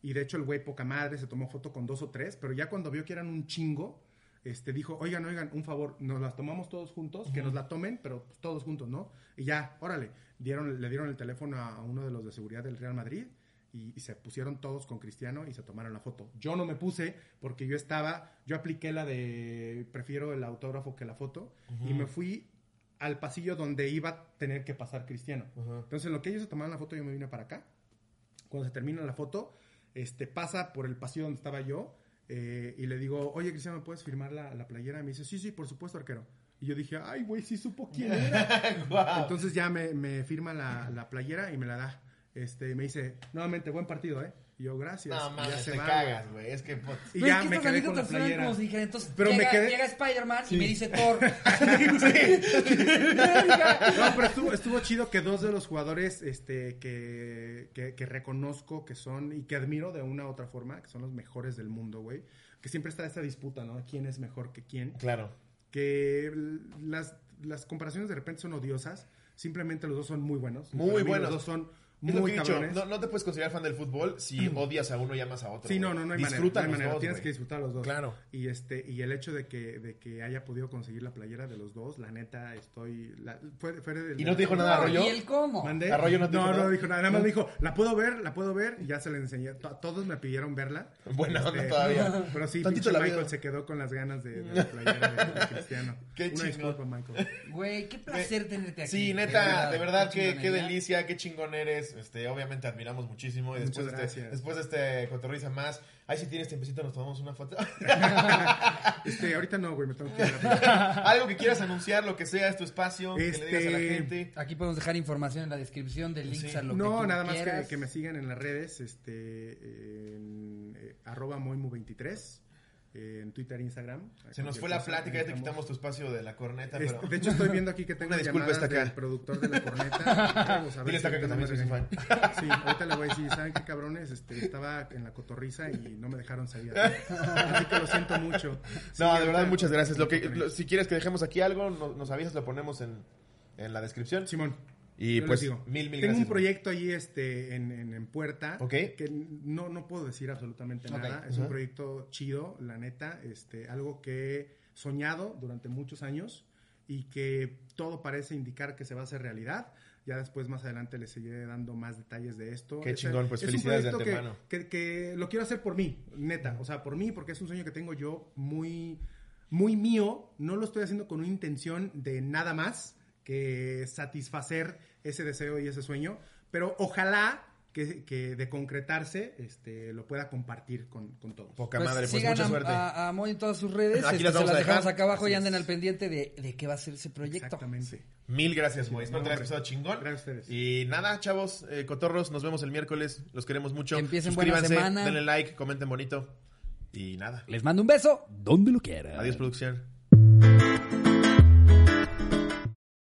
Y de hecho el güey poca madre se tomó foto con dos o tres, pero ya cuando vio que eran un chingo, este, dijo, oigan, oigan, un favor, nos las tomamos todos juntos, que nos la tomen, pero pues, todos juntos, ¿no? Y ya, órale, dieron, le dieron el teléfono a, a uno de los de seguridad del Real Madrid y, y se pusieron todos con Cristiano y se tomaron la foto. Yo no me puse porque yo estaba, yo apliqué la de, prefiero el autógrafo que la foto, y me fui al pasillo donde iba a tener que pasar Cristiano. Entonces, en lo que ellos se tomaron la foto, yo me vine para acá. Cuando se termina la foto, este, pasa por el pasillo donde estaba yo eh, y le digo, oye, Cristiano, ¿me puedes firmar la, la playera? Y me dice, sí, sí, por supuesto, arquero. Y yo dije, ay, güey, sí supo quién era. Entonces ya me, me firma la, la playera y me la da. Este, me dice, nuevamente, buen partido, ¿eh? Y yo, gracias. No Y ya se te va, cagas, güey. Es que. pues, Y ya es que me quedé con la anécdotas suenan playera. como si dijera, entonces Pero me llega, quedé- llega Spider-Man y me dice Thor. No, pero estuvo, estuvo chido que dos de los jugadores este, que, que, que reconozco que son y que admiro de una u otra forma, que son los mejores del mundo, güey. Que siempre está esta disputa, ¿no? ¿Quién es mejor que quién? Claro. Que las, las comparaciones de repente son odiosas. Simplemente los dos son muy buenos. Muy buenos. Los dos son muy dicho, cabrones. no, no te puedes considerar fan del fútbol si odias a uno y amas a otro. Sí, no, no, no hay manera. no hay manera. dos, Tienes que disfrutar a los dos. Claro. Y este y el hecho de que, de que haya podido conseguir la playera de los dos, la neta, estoy... La, fue, fue del- ¿Y no te dijo nada, Arroyo? ¿Y el cómo? ¿Mandé? ¿Arroyo no te no, dijo no nada? dijo nada. Nada más me dijo, la puedo ver, la puedo ver. Y ya se la enseñé. To- Todos me pidieron verla. Buena onda Este, todavía. Pero sí, Tantito pinche la Michael vida. se quedó con las ganas de, de la playera de, de Cristiano. Qué disculpa, Michael. Güey, qué placer tenerte aquí. Sí, neta, de verdad, qué, qué chingonería. delicia, qué chingón eres. Este, obviamente admiramos muchísimo. Y después, este, después de este cotorriza más, ahí si tienes tiempecito nos tomamos una foto. Este, ahorita no, güey, me tengo que ir a Algo que quieras anunciar, lo que sea, es tu espacio, que le digas a la Este, gente. Aquí podemos dejar información en la descripción de links Sí. a lo que No, nada más que, me sigan en las redes, este, en eh, arroba moimu23, eh, en Twitter e Instagram. Se nos fue la cosa, plática, ya te quitamos tu espacio de la corneta, pero... de hecho, estoy viendo aquí que tengo Una disculpa, está acá. del productor de la corneta. Vamos a ver Dile está si acá que también soy fan. Sí, ahorita le voy a decir, ¿saben qué cabrones? Este, estaba en la cotorriza y no me dejaron salir. Así que lo siento mucho. Sí, No, de verdad, muchas gracias. Lo que, lo- si quieres que dejemos aquí algo, no- nos avisas, lo ponemos en, en la descripción. Simón. Y yo pues, digo, mil, mil Tengo gracias. un proyecto ahí este, en, en, en puerta Ok. que no, no puedo decir absolutamente nada. Es Ajá. un proyecto chido, la neta. Este, algo que he soñado durante muchos años y que todo parece indicar que se va a hacer realidad. Ya después, más adelante, les seguiré dando más detalles de esto. Qué Es- chingón, pues, es un felicidades de proyecto que- antemano. Que, que lo quiero hacer por mí, neta. O sea, por mí, porque es un sueño que tengo yo muy, muy mío. No lo estoy haciendo con una intención de nada más que satisfacer ese deseo y ese sueño. Pero ojalá que, que de concretarse este, lo pueda compartir con, con todos. Poca Pues madre, pues sigan mucha a, suerte. a, a Moy en todas sus redes. Aquí Este, las se vamos las a dejamos dejar. acá abajo Así y anden es. al pendiente de, de qué va a ser ese proyecto. Exactamente. Mil gracias, Moy. Espero que hayas pasado chingón. Gracias a ustedes. Y nada, chavos, eh, cotorros, nos vemos el miércoles. Los queremos mucho. Que empiecen buena Suscríbanse, semana. denle like, comenten bonito. Y nada. Les mando un beso donde lo quieran. Adiós, producción.